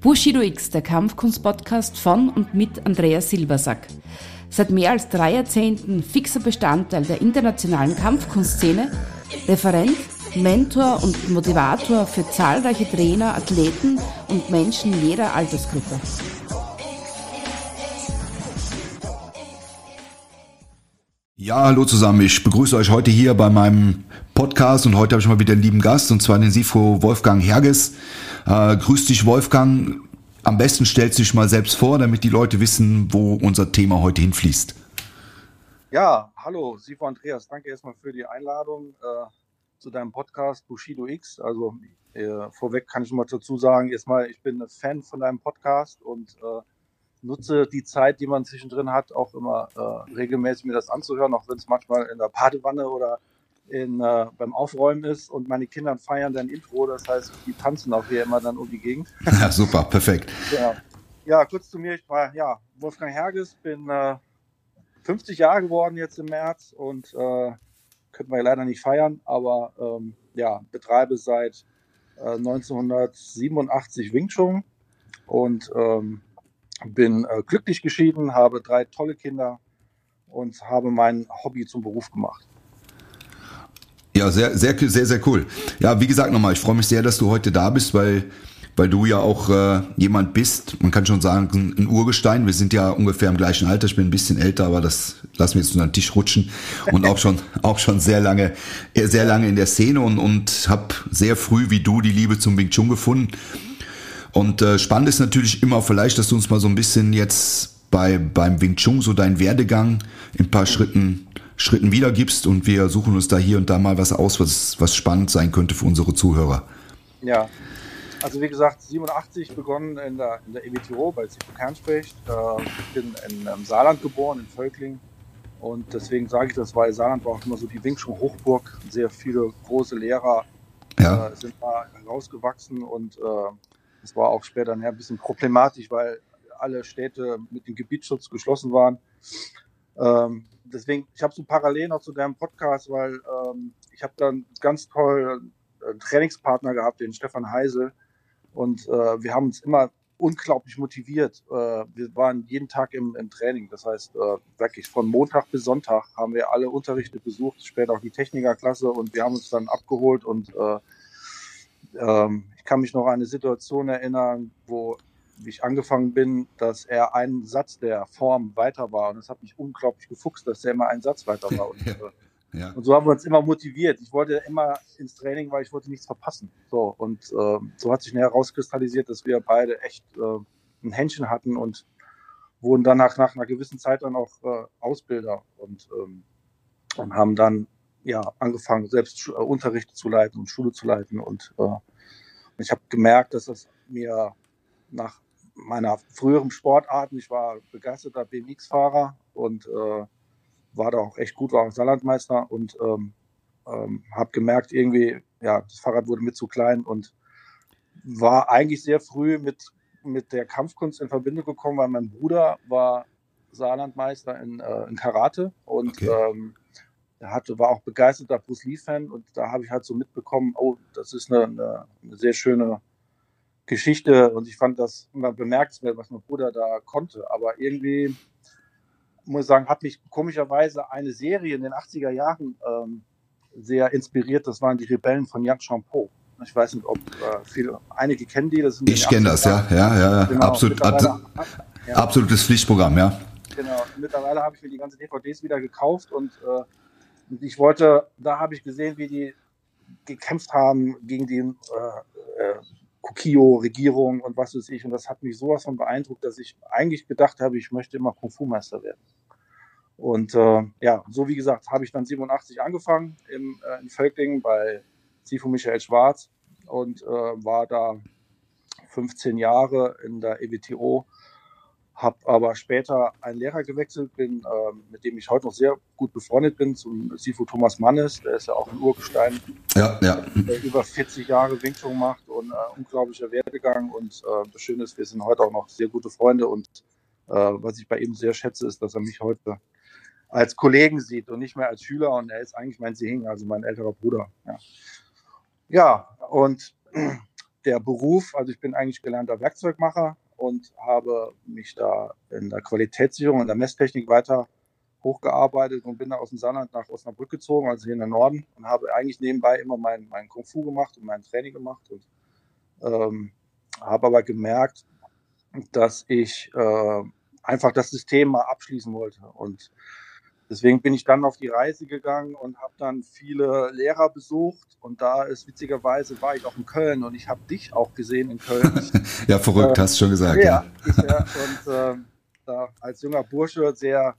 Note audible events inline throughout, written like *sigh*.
Bushido X, der Kampfkunst-Podcast von und mit Andreas Silbersack. Seit mehr als drei Jahrzehnten fixer Bestandteil der internationalen Kampfkunstszene, Referent, Mentor und Motivator für zahlreiche Trainer, Athleten und Menschen jeder Altersgruppe. Ja, hallo zusammen. Ich begrüße euch heute hier bei meinem Podcast und heute habe ich mal wieder einen lieben Gast und zwar den Sifo Wolfgang Herges. Äh, grüß dich Wolfgang. Am besten stellst du dich mal selbst vor, damit die Leute wissen, wo unser Thema heute hinfließt. Ja, hallo Sifo Andreas. Danke erstmal für die Einladung äh, zu deinem Podcast Bushido X. Also äh, vorweg kann ich mal dazu sagen, erstmal, ich bin ein Fan von deinem Podcast und äh, nutze die Zeit, die man zwischendrin hat, auch immer äh, regelmäßig mir das anzuhören, auch wenn es manchmal in der Badewanne oder in, äh, beim Aufräumen ist und meine Kinder feiern dein Intro, das heißt, die tanzen auch hier immer dann um die Gegend. *laughs* Super, perfekt. Ja. ja, kurz zu mir, ich war ja Wolfgang Herges, bin äh, 50 Jahre geworden jetzt im März und äh, könnten wir leider nicht feiern, aber ähm, ja, betreibe seit 1987 äh, Wing Chun und ähm, bin äh, glücklich geschieden, habe drei tolle Kinder und habe mein Hobby zum Beruf gemacht. Ja, sehr, sehr, sehr, sehr cool. Ja, wie gesagt nochmal, ich freue mich sehr, dass du heute da bist, weil, weil du ja auch äh, jemand bist, man kann schon sagen, ein Urgestein. Wir sind ja ungefähr im gleichen Alter, ich bin ein bisschen älter, aber das lassen wir jetzt unter den Tisch rutschen. Und auch schon, *laughs* auch schon sehr lange, sehr lange in der Szene und, und habe sehr früh wie du die Liebe zum Wing Chun gefunden und äh, spannend ist natürlich immer vielleicht, dass du uns mal so ein bisschen jetzt bei, beim Wing Chun so deinen Werdegang in ein paar Schritten, Schritten wiedergibst und wir suchen uns da hier und da mal was aus, was, was spannend sein könnte für unsere Zuhörer. Ja, also wie gesagt, 87 begonnen in der, in der EWTO, bei Zico Kern spricht. Äh, ich bin in ähm, Saarland geboren, in Völkling. Und deswegen sage ich das, weil Saarland war auch immer so die Wing Chun Hochburg. Sehr viele große Lehrer ja. äh, sind da rausgewachsen und äh, das war auch später ein bisschen problematisch, weil alle Städte mit dem Gebietsschutz geschlossen waren. Ähm, deswegen, ich habe so parallel noch zu deinem Podcast, weil ähm, ich habe dann ganz toll einen Trainingspartner gehabt, den Stefan Heisel. Und äh, wir haben uns immer unglaublich motiviert. Äh, wir waren jeden Tag im, im Training. Das heißt, äh, wirklich von Montag bis Sonntag haben wir alle Unterrichte besucht, später auch die Technikerklasse und wir haben uns dann abgeholt und äh, ähm, ich kann mich noch an eine Situation erinnern, wo ich angefangen bin, dass er einen Satz der Form weiter war. Und das hat mich unglaublich gefuchst, dass er immer einen Satz weiter war. Und, *laughs* ja. Äh, ja. und so haben wir uns immer motiviert. Ich wollte immer ins Training, weil ich wollte nichts verpassen. So, und äh, so hat sich näher herauskristallisiert, dass wir beide echt äh, ein Händchen hatten und wurden dann nach, einer gewissen Zeit dann auch äh, Ausbilder und, ähm, und haben dann ja, angefangen, selbst äh, Unterricht zu leiten und Schule zu leiten. Und äh, ich habe gemerkt, dass es mir nach meiner früheren Sportarten, ich war begeisterter BMX-Fahrer und äh, war da auch echt gut, war auch Saarlandmeister und ähm, ähm, habe gemerkt, irgendwie, ja, das Fahrrad wurde mir zu klein und war eigentlich sehr früh mit, mit der Kampfkunst in Verbindung gekommen, weil mein Bruder war Saarlandmeister in, äh, in Karate und okay. ähm, er hatte, war auch begeisterter Bruce Lee-Fan und da habe ich halt so mitbekommen, oh, das ist eine, eine, eine, sehr schöne Geschichte und ich fand das immer bemerkenswert, was mein Bruder da konnte. Aber irgendwie, muss ich sagen, hat mich komischerweise eine Serie in den 80er Jahren ähm, sehr inspiriert. Das waren die Rebellen von Yang Champo. Ich weiß nicht, ob äh, viele, einige kennen die. Das ich kenne das, ja, ja, ja, genau, Absolut, ja. Absolutes Pflichtprogramm, ja. Genau. Mittlerweile habe ich mir die ganzen DVDs wieder gekauft und äh, ich wollte, da habe ich gesehen, wie die gekämpft haben gegen die äh, äh, Kokio-Regierung und was weiß ich. Und das hat mich sowas von beeindruckt, dass ich eigentlich gedacht habe, ich möchte immer Kung-Fu-Meister werden. Und äh, ja, so wie gesagt, habe ich dann 87 angefangen im, äh, in Völklingen bei Sifu Michael Schwarz und äh, war da 15 Jahre in der EWTO habe aber später einen Lehrer gewechselt, bin, äh, mit dem ich heute noch sehr gut befreundet bin, zum Sifu Thomas Mannes, der ist ja auch ein Urgestein, ja, ja. der über 40 Jahre Wing Chun macht und äh, unglaublicher Werdegang. Und äh, das Schöne ist, wir sind heute auch noch sehr gute Freunde. Und äh, was ich bei ihm sehr schätze, ist, dass er mich heute als Kollegen sieht und nicht mehr als Schüler. Und er ist eigentlich mein Sehing, also mein älterer Bruder. Ja, ja und *clears throat* der Beruf, also ich bin eigentlich gelernter Werkzeugmacher und habe mich da in der Qualitätssicherung und der Messtechnik weiter hochgearbeitet und bin dann aus dem Saarland nach Osnabrück gezogen, also hier in den Norden, und habe eigentlich nebenbei immer mein, mein Kung Fu gemacht und mein Training gemacht und ähm, habe aber gemerkt, dass ich äh, einfach das System mal abschließen wollte. Und deswegen bin ich dann auf die Reise gegangen und habe dann viele Lehrer besucht. Und da ist witzigerweise, war ich auch in Köln und ich habe dich auch gesehen in Köln. *laughs* ja, verrückt, äh, hast du schon gesagt. Ja, ja. Ich, ja und äh, da als junger Bursche sehr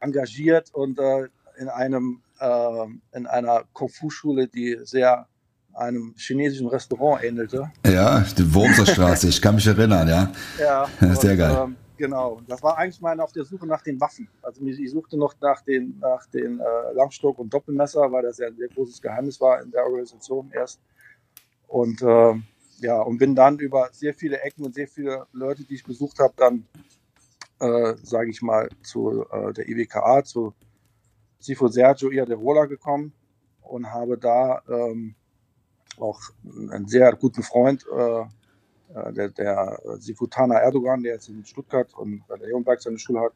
engagiert und äh, in einem äh, in einer Kung-Fu-Schule, die sehr einem chinesischen Restaurant ähnelte. Ja, die Wurmser Straße, ich kann mich erinnern, ja. Ja. *laughs* Sehr und, geil. Ähm, genau. Das war eigentlich meine auf der Suche nach den Waffen. Also ich suchte noch nach den, nach den äh, Langstock und Doppelmesser, weil das ja ein sehr großes Geheimnis war in der Organisation erst. Und äh, ja, und bin dann über sehr viele Ecken und sehr viele Leute, die ich besucht habe, dann, äh, sage ich mal, zu äh, der IWKA, zu Sifo Sergio Iaderola gekommen und habe da ähm, auch einen sehr guten Freund, äh, der, der Sifutana Erdogan, der jetzt in Stuttgart und bei der Leonberg seine Schule hat.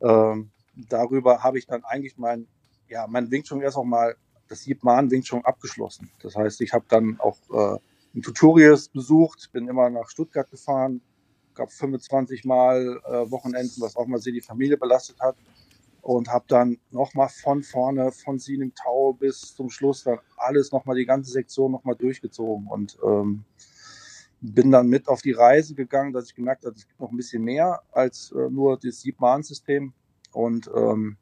Ähm, darüber habe ich dann eigentlich mein, ja, mein Wing Chun erst auch mal, das Yipman Wing Chun abgeschlossen. Das heißt, ich habe dann auch äh, ein Tutorials besucht, bin immer nach Stuttgart gefahren, gab 25 Mal äh, Wochenenden, was auch mal sehr die Familie belastet hat und habe dann nochmal von vorne, von Siening Tau bis zum Schluss dann alles nochmal, die ganze Sektion nochmal durchgezogen und ähm, bin dann mit auf die Reise gegangen, dass ich gemerkt habe, es gibt noch ein bisschen mehr als äh, nur das Siebmahn-System. Und ähm,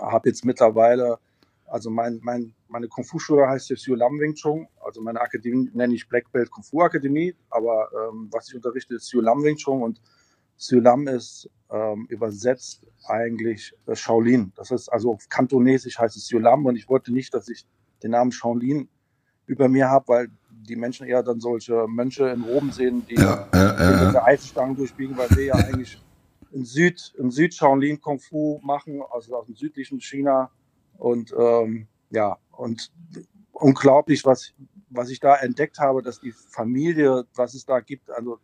habe jetzt mittlerweile, also mein, mein, meine Kung-Fu-Schule heißt jetzt Lam Wing Chun, also meine Akademie nenne ich Black Belt Kung Fu Akademie, aber ähm, was ich unterrichte ist Lam Wing Chun. Und Lam ist ähm, übersetzt eigentlich äh, Shaolin. Das ist also auf Kantonesisch heißt es Yulam und ich wollte nicht, dass ich den Namen Shaolin über mir habe, weil die Menschen eher dann solche Mönche in Roben sehen, die ja, äh, äh, Eisstangen durchbiegen, weil wir ja *laughs* eigentlich in Süd, in Süd Shaolin Kung Fu machen, also aus dem südlichen China und ähm, ja, und unglaublich, was, was ich da entdeckt habe, dass die Familie, was es da gibt, also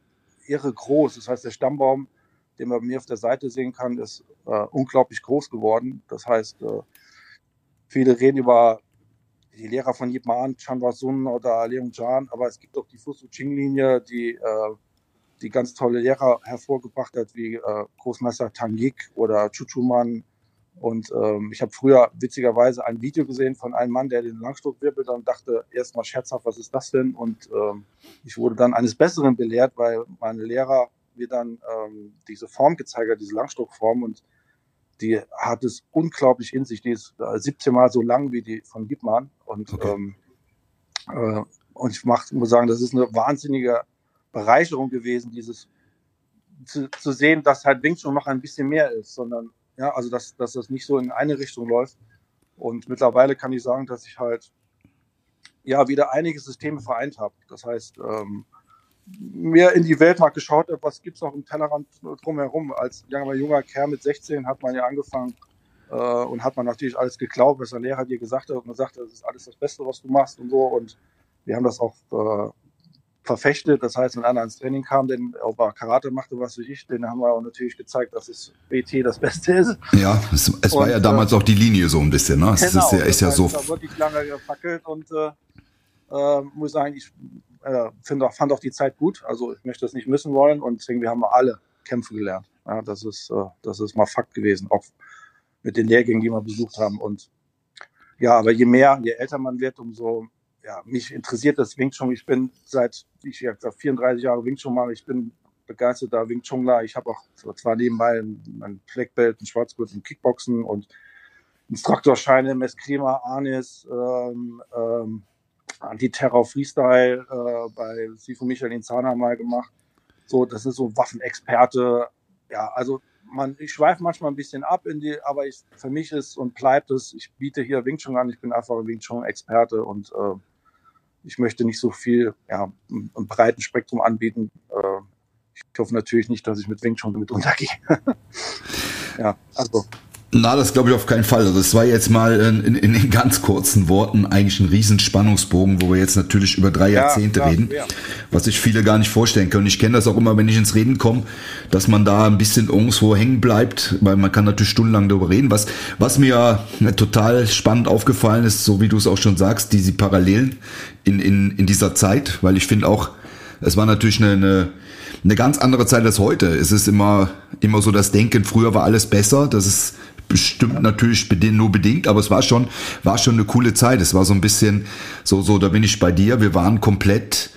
irre groß. Das heißt, der Stammbaum den man bei mir auf der Seite sehen kann, ist äh, unglaublich groß geworden. Das heißt, äh, viele reden über die Lehrer von Yip Man, Chanwa Sun oder Leung Jan, aber es gibt auch die Fusu Ching-Linie, die, äh, die ganz tolle Lehrer hervorgebracht hat, wie äh, Großmeister Tangik oder Chuchuman. Und ähm, ich habe früher witzigerweise ein Video gesehen von einem Mann, der den Langstock wirbelt und dachte erstmal scherzhaft, was ist das denn? Und ähm, ich wurde dann eines Besseren belehrt, weil meine Lehrer mir dann ähm, diese Form gezeigt hat, diese Langstockform und die hat es unglaublich in sich. Die ist 17 Mal so lang wie die von Gibman und okay. ähm, äh, und ich mach, muss sagen, das ist eine wahnsinnige Bereicherung gewesen, dieses zu, zu sehen, dass halt Wing Chun noch ein bisschen mehr ist, sondern ja, also dass, dass das nicht so in eine Richtung läuft. Und mittlerweile kann ich sagen, dass ich halt ja wieder einige Systeme vereint habe. Das heißt, ähm, mehr in die Welt mal geschaut habe, was gibt es noch im Tellerrand drumherum. Als junger, Kerl mit 16 hat man ja angefangen äh, und hat man natürlich alles geglaubt, was der Lehrer dir gesagt hat. Und man sagte, das ist alles das Beste, was du machst und so. Und wir haben das auch äh, verfechtet. Das heißt, wenn einer ins Training kam, den ob er Karate machte, was weiß ich, den haben wir auch natürlich gezeigt, dass es BT das Beste ist. Ja, es, es und, war ja damals äh, auch die Linie so ein bisschen, ne? Es genau, ist ja, ist ja so. Da wirklich lange gefackelt und äh, äh, muss sagen, ich äh, find auch, fand auch die Zeit gut. Also ich möchte das nicht missen wollen und deswegen, wir haben alle Kämpfe gelernt. Ja, das ist, äh, das ist mal Fakt gewesen, auch mit den Lehrgängen, die wir besucht haben. Und ja, aber je mehr, je älter man wird, umso, ja, mich interessiert das Wing Chun. Ich bin seit, ich gesagt, 34 Jahre Wing Chun mache. Ich bin begeisterter Wing Chunler. Ich habe auch zwar nebenbei ein Black Belt, ein Schwarzgurt im Kickboxen und Instruktorscheine, Mesklima, Arnis, ähm, ähm, Anti-Terror Freestyle äh, bei Sifu Michelin Zahner mal gemacht. So, das ist so Waffenexperte. Ja, also man, ich schweife manchmal ein bisschen ab in die, aber ich, für mich ist und bleibt es, ich biete hier Wing Chun an, ich bin einfach ein Wing Chun Experte und äh, ich möchte nicht so viel, ja, ein breiten Spektrum anbieten. Äh, ich hoffe natürlich nicht, dass ich mit Wing Chun mit untergehe. *laughs* ja, also Na, das glaube ich auf keinen Fall. Also das war jetzt mal in, in, in ganz kurzen Worten eigentlich ein Riesenspannungsbogen, wo wir jetzt natürlich über drei ja, Jahrzehnte klar, reden, ja. was sich viele gar nicht vorstellen können. Ich kenne das auch immer, wenn ich ins Reden komme, dass man da ein bisschen irgendwo hängen bleibt, weil man kann natürlich stundenlang darüber reden. Was, was mir total spannend aufgefallen ist, so wie du es auch schon sagst, diese Parallelen in, in, in dieser Zeit, weil ich finde auch, es war natürlich eine, eine eine ganz andere Zeit als heute. Es ist immer, immer so das Denken, früher war alles besser. Das ist bestimmt natürlich nur bedingt, aber es war schon, war schon eine coole Zeit. Es war so ein bisschen, so, so, da bin ich bei dir. Wir waren komplett,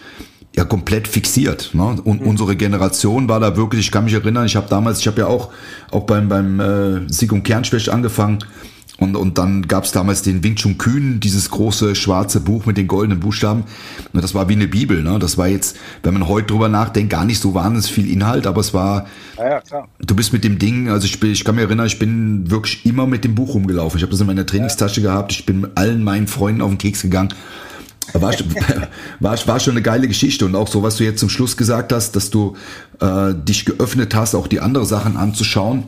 ja, komplett fixiert. Ne? Und mhm. unsere Generation war da wirklich, ich kann mich erinnern, ich habe damals, ich habe ja auch, auch beim, beim äh, Sieg und Kernschwäche angefangen und, und dann gab es damals den Wing Chun Kühn, dieses große schwarze Buch mit den goldenen Buchstaben. Und das war wie eine Bibel. Ne? Das war jetzt, wenn man heute drüber nachdenkt, gar nicht so wahnsinnig viel Inhalt, aber es war. Ja, ja, klar. Du bist mit dem Ding, also ich, bin, ich kann mir erinnern, ich bin wirklich immer mit dem Buch rumgelaufen. Ich habe das in meiner Trainingstasche ja. gehabt. Ich bin mit allen meinen Freunden auf den Keks gegangen. War, *laughs* war, war schon eine geile Geschichte und auch so, was du jetzt zum Schluss gesagt hast, dass du äh, dich geöffnet hast, auch die andere Sachen anzuschauen.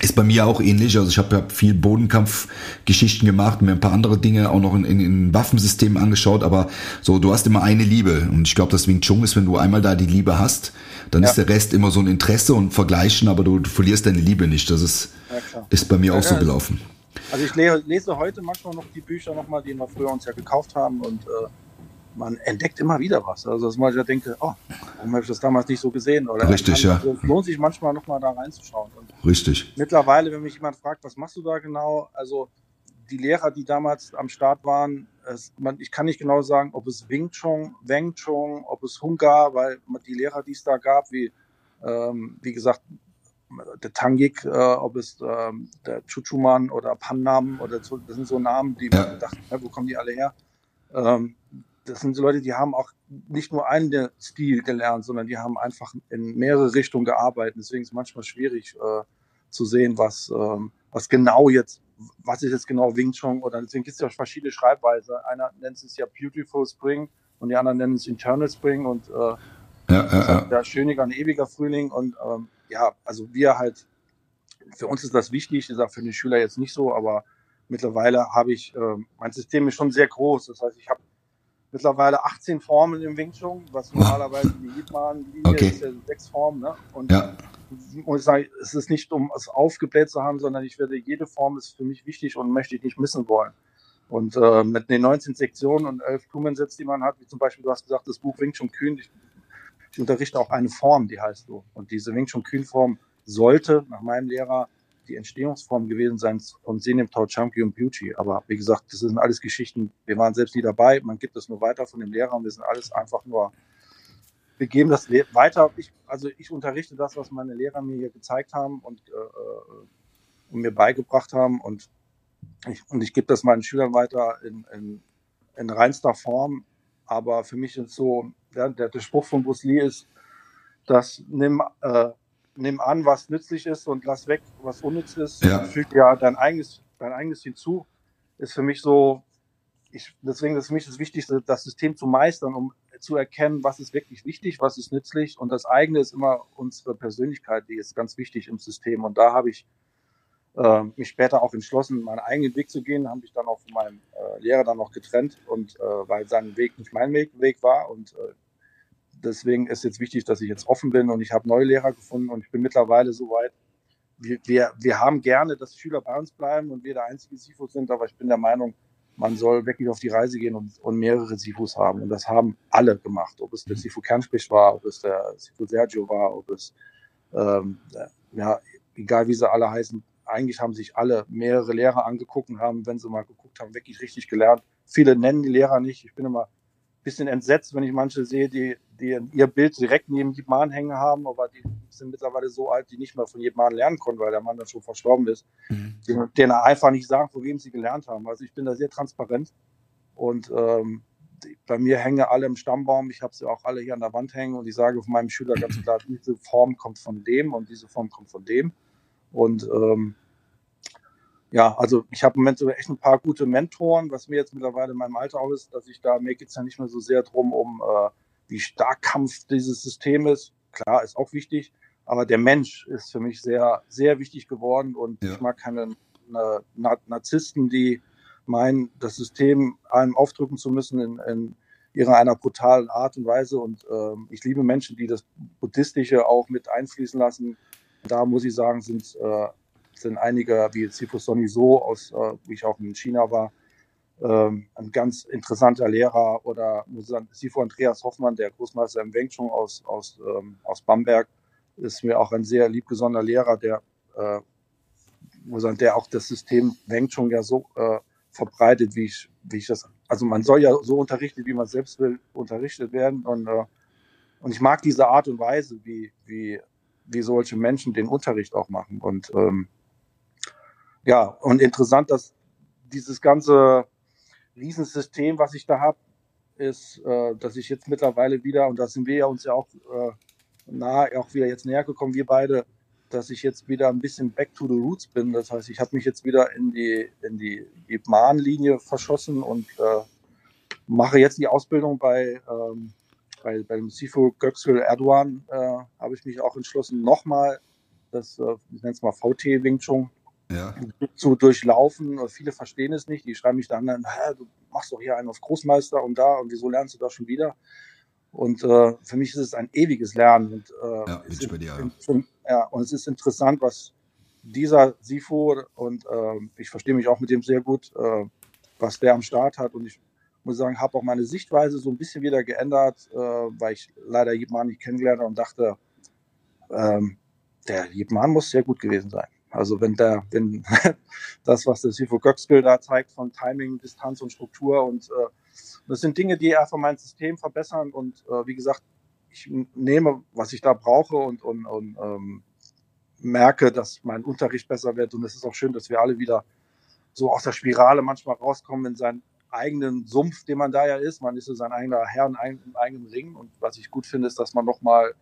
Ist bei mir auch ähnlich. Also ich habe hab viel Bodenkampfgeschichten gemacht, mir ein paar andere Dinge auch noch in, in, in Waffensystemen angeschaut, aber so, du hast immer eine Liebe. Und ich glaube, das Wing Chun ist, wenn du einmal da die Liebe hast, dann ja. ist der Rest immer so ein Interesse und Vergleichen, aber du, du verlierst deine Liebe nicht. Das ist, ja, ist bei mir ja, auch so gelaufen. Also ich lese heute manchmal noch die Bücher nochmal, die wir früher uns ja gekauft haben und äh, man entdeckt immer wieder was. Also dass man ja denke, oh, warum habe ich das damals nicht so gesehen? Oder Richtig, ja. Es lohnt sich manchmal nochmal da reinzuschauen. Richtig. Mittlerweile, wenn mich jemand fragt, was machst du da genau? Also die Lehrer, die damals am Start waren, es, man, ich kann nicht genau sagen, ob es Wing Chun, Weng Chun, ob es Hungar, weil die Lehrer, die es da gab, wie, ähm, wie gesagt, der Tangik, äh, ob es ähm, der Chuchuman oder Pannam oder so, das sind so Namen, die ja. man dachte, ja, wo kommen die alle her? Ähm, das sind so Leute, die haben auch nicht nur einen Stil gelernt, sondern die haben einfach in mehrere Richtungen gearbeitet. Deswegen ist es manchmal schwierig äh, zu sehen, was, ähm, was genau jetzt, was ist jetzt genau Wing Chun oder deswegen gibt es ja verschiedene Schreibweisen. Einer nennt es ja Beautiful Spring und die anderen nennen es Internal Spring und äh, ja, ja, ja. der schöniger ein ewiger Frühling und ähm, ja, also wir halt, für uns ist das wichtig, ich sage für den Schüler jetzt nicht so, aber mittlerweile habe ich, äh, mein System ist schon sehr groß. Das heißt, ich habe mittlerweile 18 Formen im Wing Chun, was normalerweise die Hitman-Linie okay. ist ja sechs Formen. Ne? Und ja. muss ich sagen, es ist nicht, um es aufgebläht zu haben, sondern ich werde, jede Form ist für mich wichtig und möchte ich nicht missen wollen. Und äh, mit den 19 Sektionen und 11 Tumensets, die man hat, wie zum Beispiel, du hast gesagt, das Buch Wing Chun Kühn, ich, ich unterrichte auch eine Form, die heißt so. Und diese Wing Chun Kühn Form sollte nach meinem Lehrer die Entstehungsform gewesen sein von Senem Tau Champi und Beauty. Aber wie gesagt, das sind alles Geschichten, wir waren selbst nie dabei, man gibt es nur weiter von dem Lehrer und wir sind alles einfach nur, wir geben das weiter. Ich, also ich unterrichte das, was meine Lehrer mir hier gezeigt haben und, äh, äh, und mir beigebracht haben und ich, und ich gebe das meinen Schülern weiter in, in, in reinster Form. Aber für mich ist so, der, der Spruch von Bruce Lee ist, dass nimm, äh, nimm an, was nützlich ist und lass weg, was unnütz ist. Ja. Füg ja dein eigenes, dein eigenes hinzu. Ist für mich so, ich, deswegen ist für mich das Wichtigste, das System zu meistern, um zu erkennen, was ist wirklich wichtig, was ist nützlich. Und das eigene ist immer unsere Persönlichkeit, die ist ganz wichtig im System. Und da habe ich äh, mich später auch entschlossen, meinen eigenen Weg zu gehen, habe ich dann auch von meinem äh, Lehrer dann noch getrennt und äh, weil sein Weg nicht mein Weg, Weg war und äh, deswegen ist jetzt wichtig, dass ich jetzt offen bin und ich habe neue Lehrer gefunden und ich bin mittlerweile so weit. Wir, wir, wir haben gerne, dass Schüler bei uns bleiben und wir der einzige Sifus sind, aber ich bin der Meinung, man soll wirklich auf die Reise gehen und, und mehrere Sifus haben. Und das haben alle gemacht. Ob es der Sifu Kernsprich war, ob es der Sifu Sergio war, ob es, ähm, ja, egal wie sie alle heißen, eigentlich haben sich alle mehrere Lehrer angeguckt und haben, wenn sie mal geguckt haben, wirklich richtig gelernt. Viele nennen die Lehrer nicht. Ich bin immer bisschen entsetzt, wenn ich manche sehe, die, die ihr Bild direkt neben Mann hängen haben, aber die sind mittlerweile so alt, die nicht mehr von Mann lernen konnten, weil der Mann dann schon verstorben ist, mhm. denen einfach nicht sagen, von wem sie gelernt haben. Also ich bin da sehr transparent und ähm, bei mir hängen alle im Stammbaum, ich habe sie auch alle hier an der Wand hängen und ich sage von meinem Schüler ganz klar, diese Form kommt von dem und diese Form kommt von dem. Und ähm, ja, also ich habe im Moment sogar echt ein paar gute Mentoren, was mir jetzt mittlerweile in meinem Alter auch ist, dass ich da, mir geht's ja nicht mehr so sehr drum, um äh, wie stark Kampf dieses System ist. Klar, ist auch wichtig, aber der Mensch ist für mich sehr, sehr wichtig geworden und ja. ich mag keine na, Narzissten, die meinen, das System einem aufdrücken zu müssen in, in ihrer einer brutalen Art und Weise. Und äh, ich liebe Menschen, die das Buddhistische auch mit einfließen lassen. Da muss ich sagen, sind, äh, sind einige, wie Sifu Sonny So, aus, äh, wie ich auch in China war, ähm, ein ganz interessanter Lehrer oder Sifu Andreas Hoffmann, der Großmeister im Weng Chun aus, aus, ähm, aus Bamberg, ist mir auch ein sehr liebgesonnener Lehrer, der, äh, der auch das System Weng Chun ja so äh, verbreitet, wie ich, wie ich das. Also man soll ja so unterrichtet, wie man selbst will, unterrichtet werden. Und, äh, und ich mag diese Art und Weise, wie, wie, wie solche Menschen den Unterricht auch machen. Und ähm, ja, und interessant, dass dieses ganze Riesensystem, was ich da habe, ist, äh, dass ich jetzt mittlerweile wieder, und da sind wir ja uns ja auch äh, nahe, auch wieder jetzt näher gekommen, wir beide, dass ich jetzt wieder ein bisschen back to the roots bin. Das heißt, ich habe mich jetzt wieder in die, in die, Mahnlinie verschossen und äh, mache jetzt die Ausbildung bei, ähm, bei, bei dem Sifu Göksel Erdogan, äh, habe ich mich auch entschlossen, nochmal das, äh, ich nenne es mal VT Wing Chun, ja. zu durchlaufen. Viele verstehen es nicht. Die schreiben mich dann, du machst doch hier einen auf Großmeister und da und wieso lernst du da schon wieder? Und äh, für mich ist es ein ewiges Lernen. Und, äh, ja, ist, dir, ja. ja, und es ist interessant, was dieser Sifu und äh, ich verstehe mich auch mit dem sehr gut, äh, was der am Start hat. Und ich muss sagen, habe auch meine Sichtweise so ein bisschen wieder geändert, äh, weil ich leider Jibman nicht kennengelernt habe und dachte, ähm, der Jibman muss sehr gut gewesen sein. Also wenn der, wenn *laughs* das, was der Sifu Göxgel da zeigt von Timing, Distanz und Struktur und äh, das sind Dinge, die einfach mein System verbessern und äh, wie gesagt, ich nehme, was ich da brauche und, und, und ähm, merke, dass mein Unterricht besser wird und es ist auch schön, dass wir alle wieder so aus der Spirale manchmal rauskommen in seinen eigenen Sumpf, den man da ja ist. Man ist so sein eigener Herr in einem eigenen Ring und was ich gut finde, ist, dass man nochmal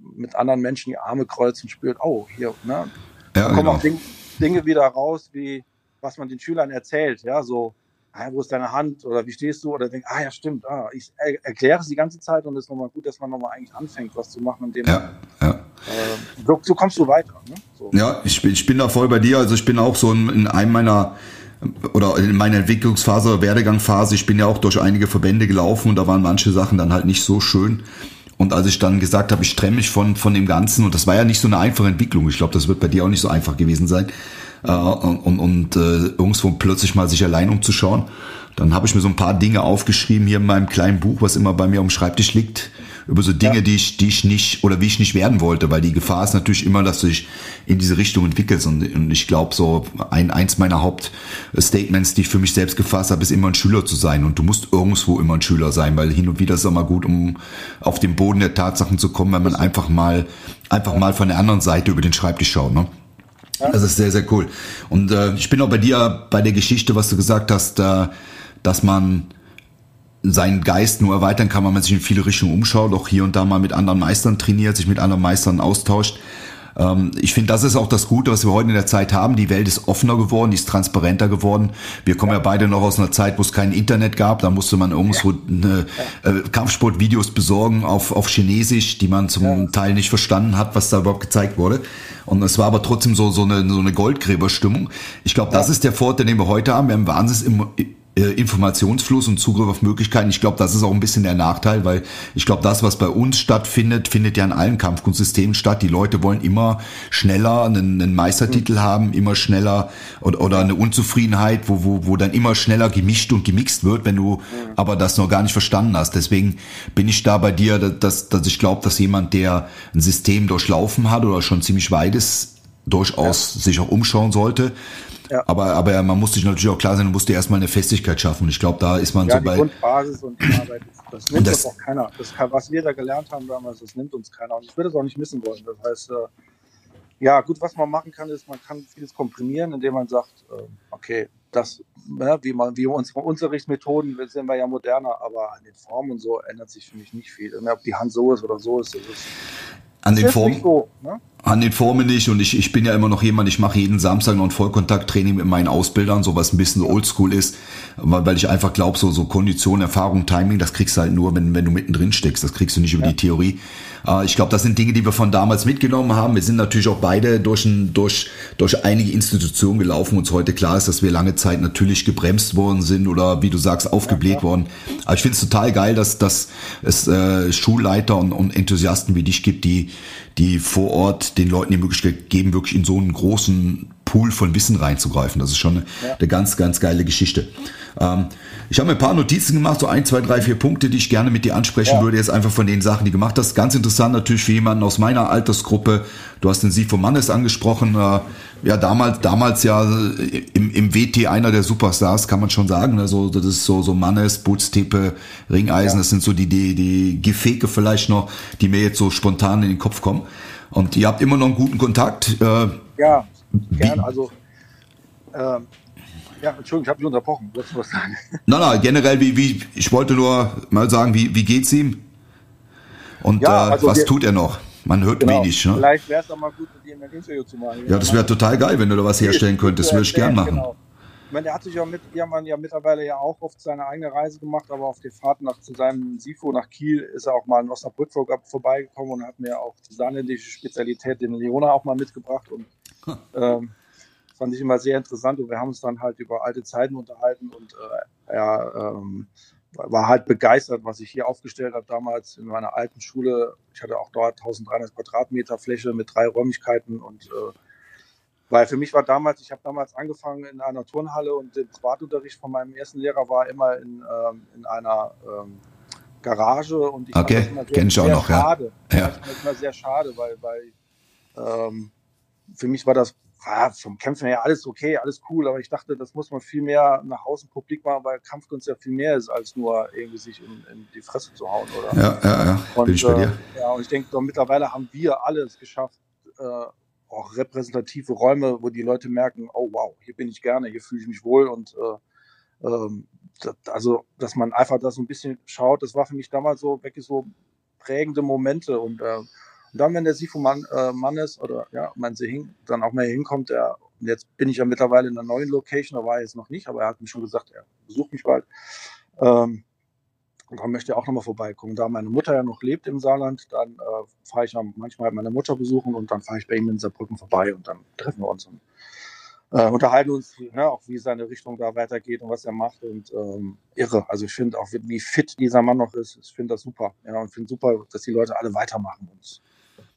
mit anderen Menschen die Arme kreuzt und spürt, oh, hier, ne, ja, da kommen genau. auch Ding, Dinge wieder raus, wie was man den Schülern erzählt. Ja, so, ah, wo ist deine Hand oder wie stehst du? Oder denkt, ah ja, stimmt, ah, ich er, erkläre es die ganze Zeit und es ist nochmal gut, dass man nochmal eigentlich anfängt, was zu machen, indem ja, man, ja. Äh, so, so, kommst du weiter. Ne? So. Ja, ich, ich bin da voll bei dir. Also ich bin auch so in, in einem meiner oder in meiner Entwicklungsphase, Werdegangphase, ich bin ja auch durch einige Verbände gelaufen und da waren manche Sachen dann halt nicht so schön. Und als ich dann gesagt habe, ich trenne mich von, von dem Ganzen, und das war ja nicht so eine einfache Entwicklung, ich glaube, das wird bei dir auch nicht so einfach gewesen sein, äh, und, und, äh, irgendwo plötzlich mal sich allein umzuschauen, dann habe ich mir so ein paar Dinge aufgeschrieben hier in meinem kleinen Buch, was immer bei mir am Schreibtisch liegt, über so Dinge, ja. die ich, die ich nicht oder wie ich nicht werden wollte, weil die Gefahr ist natürlich immer, dass du dich in diese Richtung entwickelst und, und ich glaube so ein eins meiner Hauptstatements, die ich für mich selbst gefasst habe, ist immer ein Schüler zu sein und du musst irgendwo immer ein Schüler sein, weil hin und wieder ist es immer gut, um auf den Boden der Tatsachen zu kommen, wenn man einfach mal einfach mal von der anderen Seite über den Schreibtisch schaut, ne? Das ist sehr, sehr cool. Und äh, ich bin auch bei dir bei der Geschichte, was du gesagt hast, äh, dass man seinen Geist nur erweitern kann, wenn man sich in viele Richtungen umschaut, auch hier und da mal mit anderen Meistern trainiert, sich mit anderen Meistern austauscht. Ähm, ich finde, das ist auch das Gute, was wir heute in der Zeit haben. Die Welt ist offener geworden, die ist transparenter geworden. Wir kommen ja, ja beide noch aus einer Zeit, wo es kein Internet gab. Da musste man irgendwo eine, äh, Kampfsportvideos besorgen auf, auf Chinesisch, die man zum ja. Teil nicht verstanden hat, was da überhaupt gezeigt wurde. Und es war aber trotzdem so, so eine, so eine Goldgräberstimmung. Ich glaube, das ist der Vorteil, den wir heute haben. Wir haben wahnsinnig äh, Informationsfluss und Zugriff auf Möglichkeiten. Ich glaube, das ist auch ein bisschen der Nachteil, weil ich glaube, das, was bei uns stattfindet, findet ja in allen Kampfkunstsystemen statt. Die Leute wollen immer schneller einen, einen Meistertitel mhm. haben, immer schneller oder, oder eine Unzufriedenheit, wo, wo, wo dann immer schneller gemischt und gemixt wird, wenn du mhm. aber das noch gar nicht verstanden hast. Deswegen bin ich da bei dir, dass, dass ich glaube, dass jemand, der ein System durchlaufen hat oder schon ziemlich weit ist, durchaus ja. sich auch umschauen sollte ja. Aber, aber man muss sich natürlich auch klar sein, man musste erstmal eine Festigkeit schaffen. Und ich glaube, da ist man ja, so bei. Grundbasis und die Arbeit, das nimmt das, uns auch keiner. Das was wir da gelernt haben damals, das nimmt uns keiner. Und ich würde es auch nicht missen wollen. Das heißt, äh, ja, gut, was man machen kann, ist, man kann vieles komprimieren, indem man sagt, äh, okay, das, ne, wie man, wie unsere Unterrichtsmethoden sind wir ja moderner, aber an den Formen und so ändert sich für mich nicht viel. Ob die Hand so ist oder so ist, das ist an den Formen. So, ne? An den Formen nicht und ich, ich bin ja immer noch jemand, ich mache jeden Samstag noch ein Vollkontakttraining mit meinen Ausbildern, so was ein bisschen oldschool ist, weil ich einfach glaube, so, so Kondition, Erfahrung, Timing, das kriegst du halt nur, wenn, wenn du mittendrin steckst, das kriegst du nicht über ja. die Theorie. Äh, ich glaube, das sind Dinge, die wir von damals mitgenommen haben. Wir sind natürlich auch beide durch, ein, durch, durch einige Institutionen gelaufen. Uns heute klar ist, dass wir lange Zeit natürlich gebremst worden sind oder wie du sagst, aufgebläht ja, worden. Aber ich finde es total geil, dass, dass es äh, Schulleiter und, und Enthusiasten wie dich gibt, die, die vor Ort den Leuten die Möglichkeit geben, wirklich in so einen großen Pool von Wissen reinzugreifen. Das ist schon eine, ja. eine ganz, ganz geile Geschichte. Ähm, ich habe mir ein paar Notizen gemacht, so ein, zwei, drei, vier Punkte, die ich gerne mit dir ansprechen ja. würde, jetzt einfach von den Sachen, die du gemacht hast. Ganz interessant natürlich für jemanden aus meiner Altersgruppe. Du hast den Sifo Mannes angesprochen. Äh, ja, damals, damals ja im, im WT einer der Superstars, kann man schon sagen. Also, das ist so, so Mannes, Bootstepe, Ringeisen, ja. das sind so die, die, die Gefeke vielleicht noch, die mir jetzt so spontan in den Kopf kommen. Und ihr habt immer noch einen guten Kontakt. Äh, ja, Gerne, also ähm, ja, Entschuldigung, ich habe mich unterbrochen. Wolltest du was sagen? *laughs* Nein, nein, generell, wie, wie, ich wollte nur mal sagen, wie, wie geht's ihm? Und ja, äh, also was wir, tut er noch? Man hört genau, wenig. Ne? Vielleicht wäre es doch mal gut, mit ihm ein Interview zu machen. Ja, das wäre total geil, wenn du da was herstellen könntest. Würde ich gern machen. Genau. Ich meine, der hat sich ja mit Irrmann ja mittlerweile ja auch oft seine eigene Reise gemacht, aber auf der Fahrt nach, zu seinem Sifo nach Kiel ist er auch mal in Osnabrück vorbeigekommen und hat mir auch die saarländische Spezialität, den Leona, auch mal mitgebracht. Und *laughs* ähm, fand ich immer sehr interessant und wir haben uns dann halt über alte Zeiten unterhalten und äh, er ähm, war halt begeistert, was ich hier aufgestellt habe damals in meiner alten Schule. Ich hatte auch dort 1300 Quadratmeter Fläche mit drei Räumlichkeiten und äh, weil für mich war damals, ich habe damals angefangen in einer Turnhalle und der Privatunterricht von meinem ersten Lehrer war immer in, ähm, in einer ähm, Garage und ich okay. fand das immer sehr, sehr schade. Ja. Ja. Ich fand das immer sehr schade, weil, weil ähm, für mich war das ja, vom Kämpfen her alles okay, alles cool, aber ich dachte, das muss man viel mehr nach außen publik machen, weil Kampfkunst ja viel mehr ist, als nur irgendwie sich in, in die Fresse zu hauen, oder? Ja, ja, ja, und, bin ich bei dir. Äh, ja, und ich denke, mittlerweile haben wir alles geschafft, äh, auch repräsentative Räume, wo die Leute merken, oh wow, hier bin ich gerne, hier fühle ich mich wohl und äh, ähm, das, also, dass man einfach da so ein bisschen schaut, das war für mich damals so wirklich so prägende Momente und äh, und dann, wenn der Sifu Mann, äh, Mann ist oder ja, mein Sehing dann auch mehr hinkommt, er, jetzt bin ich ja mittlerweile in einer neuen Location, da war er jetzt noch nicht, aber er hat mir schon gesagt, er besucht mich bald. Ähm, und dann möchte er auch nochmal vorbeikommen. Da meine Mutter ja noch lebt im Saarland, dann äh, fahre ich manchmal meine Mutter besuchen und dann fahre ich bei ihm in Saarbrücken vorbei und dann treffen wir uns und äh, unterhalten uns, ja, auch wie seine Richtung da weitergeht und was er macht und ähm, irre. Also ich finde auch, wie fit dieser Mann noch ist, ich finde das super. Ja, und finde super, dass die Leute alle weitermachen und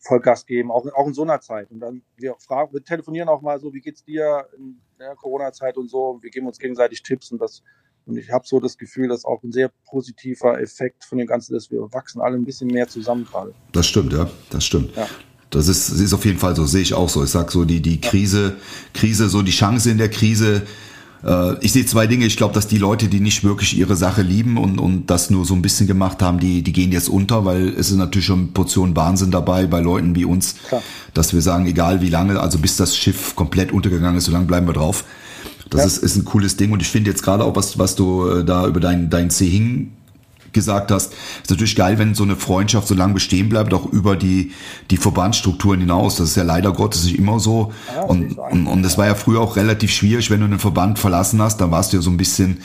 Vollgas geben, auch, auch in so einer Zeit. Und dann, wir fragen, wir telefonieren auch mal so, wie geht's dir in der Corona-Zeit und so. Und wir geben uns gegenseitig Tipps und das, und ich habe so das Gefühl, dass auch ein sehr positiver Effekt von dem Ganzen ist. Wir wachsen alle ein bisschen mehr zusammen gerade. Das stimmt, ja, das stimmt. Ja. Das ist, ist auf jeden Fall so, sehe ich auch so. Ich sag so, die, die Krise, Krise, so die Chance in der Krise, äh, ich sehe zwei Dinge. Ich glaube, dass die Leute, die nicht wirklich ihre Sache lieben und, und das nur so ein bisschen gemacht haben, die, die gehen jetzt unter, weil es ist natürlich schon Portion Wahnsinn dabei bei Leuten wie uns, Klar. dass wir sagen, egal wie lange, also bis das Schiff komplett untergegangen ist, so lange bleiben wir drauf. Das ja. ist, ist ein cooles Ding und ich finde jetzt gerade auch, was, was du äh, da über dein, dein Sehing gesagt hast, ist natürlich geil, wenn so eine Freundschaft so lange bestehen bleibt, auch über die, die Verbandsstrukturen hinaus. Das ist ja leider Gottes nicht immer so. Ja, und, und, und das war ja früher auch relativ schwierig, wenn du einen Verband verlassen hast, dann warst du ja so ein bisschen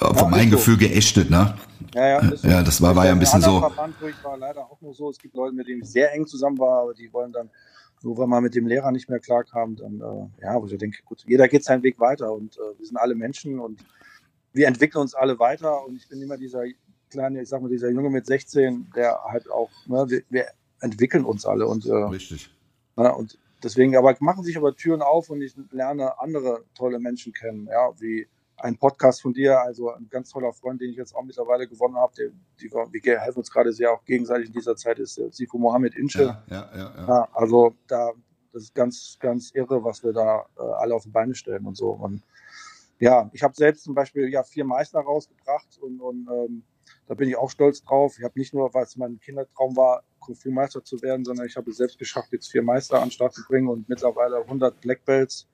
äh, von meinem so. Gefühl geächtet, ne? Ja, ja, das, ja, das war, war ja ein bisschen so. Verband, wo ich war leider auch nur so. Es gibt Leute, mit denen ich sehr eng zusammen war, aber die wollen dann, nur weil man mit dem Lehrer nicht mehr klarkam, dann, äh, ja, wo ich denke, gut, jeder geht seinen Weg weiter und äh, wir sind alle Menschen und wir entwickeln uns alle weiter und ich bin immer dieser kleine, ich sag mal, dieser Junge mit 16, der halt auch, ne, wir, wir entwickeln uns alle und, äh, Richtig. Ne, und deswegen, aber machen sich aber Türen auf und ich lerne andere tolle Menschen kennen, ja, wie ein Podcast von dir, also ein ganz toller Freund, den ich jetzt auch mittlerweile gewonnen habe, der, die, wir helfen uns gerade sehr auch gegenseitig in dieser Zeit, ist der Sifu Mohammed Inche. Ja, ja, ja, ja. ja, also da, das ist ganz, ganz irre, was wir da äh, alle auf die Beine stellen und so. Und ja, ich habe selbst zum Beispiel ja vier Meister rausgebracht und, und ähm, da bin ich auch stolz drauf. Ich habe nicht nur, weil es mein Kindertraum war, Kung-Fu-Meister zu werden, sondern ich habe es selbst geschafft, jetzt vier Meister an den Start zu bringen und mittlerweile 100 Black Belts.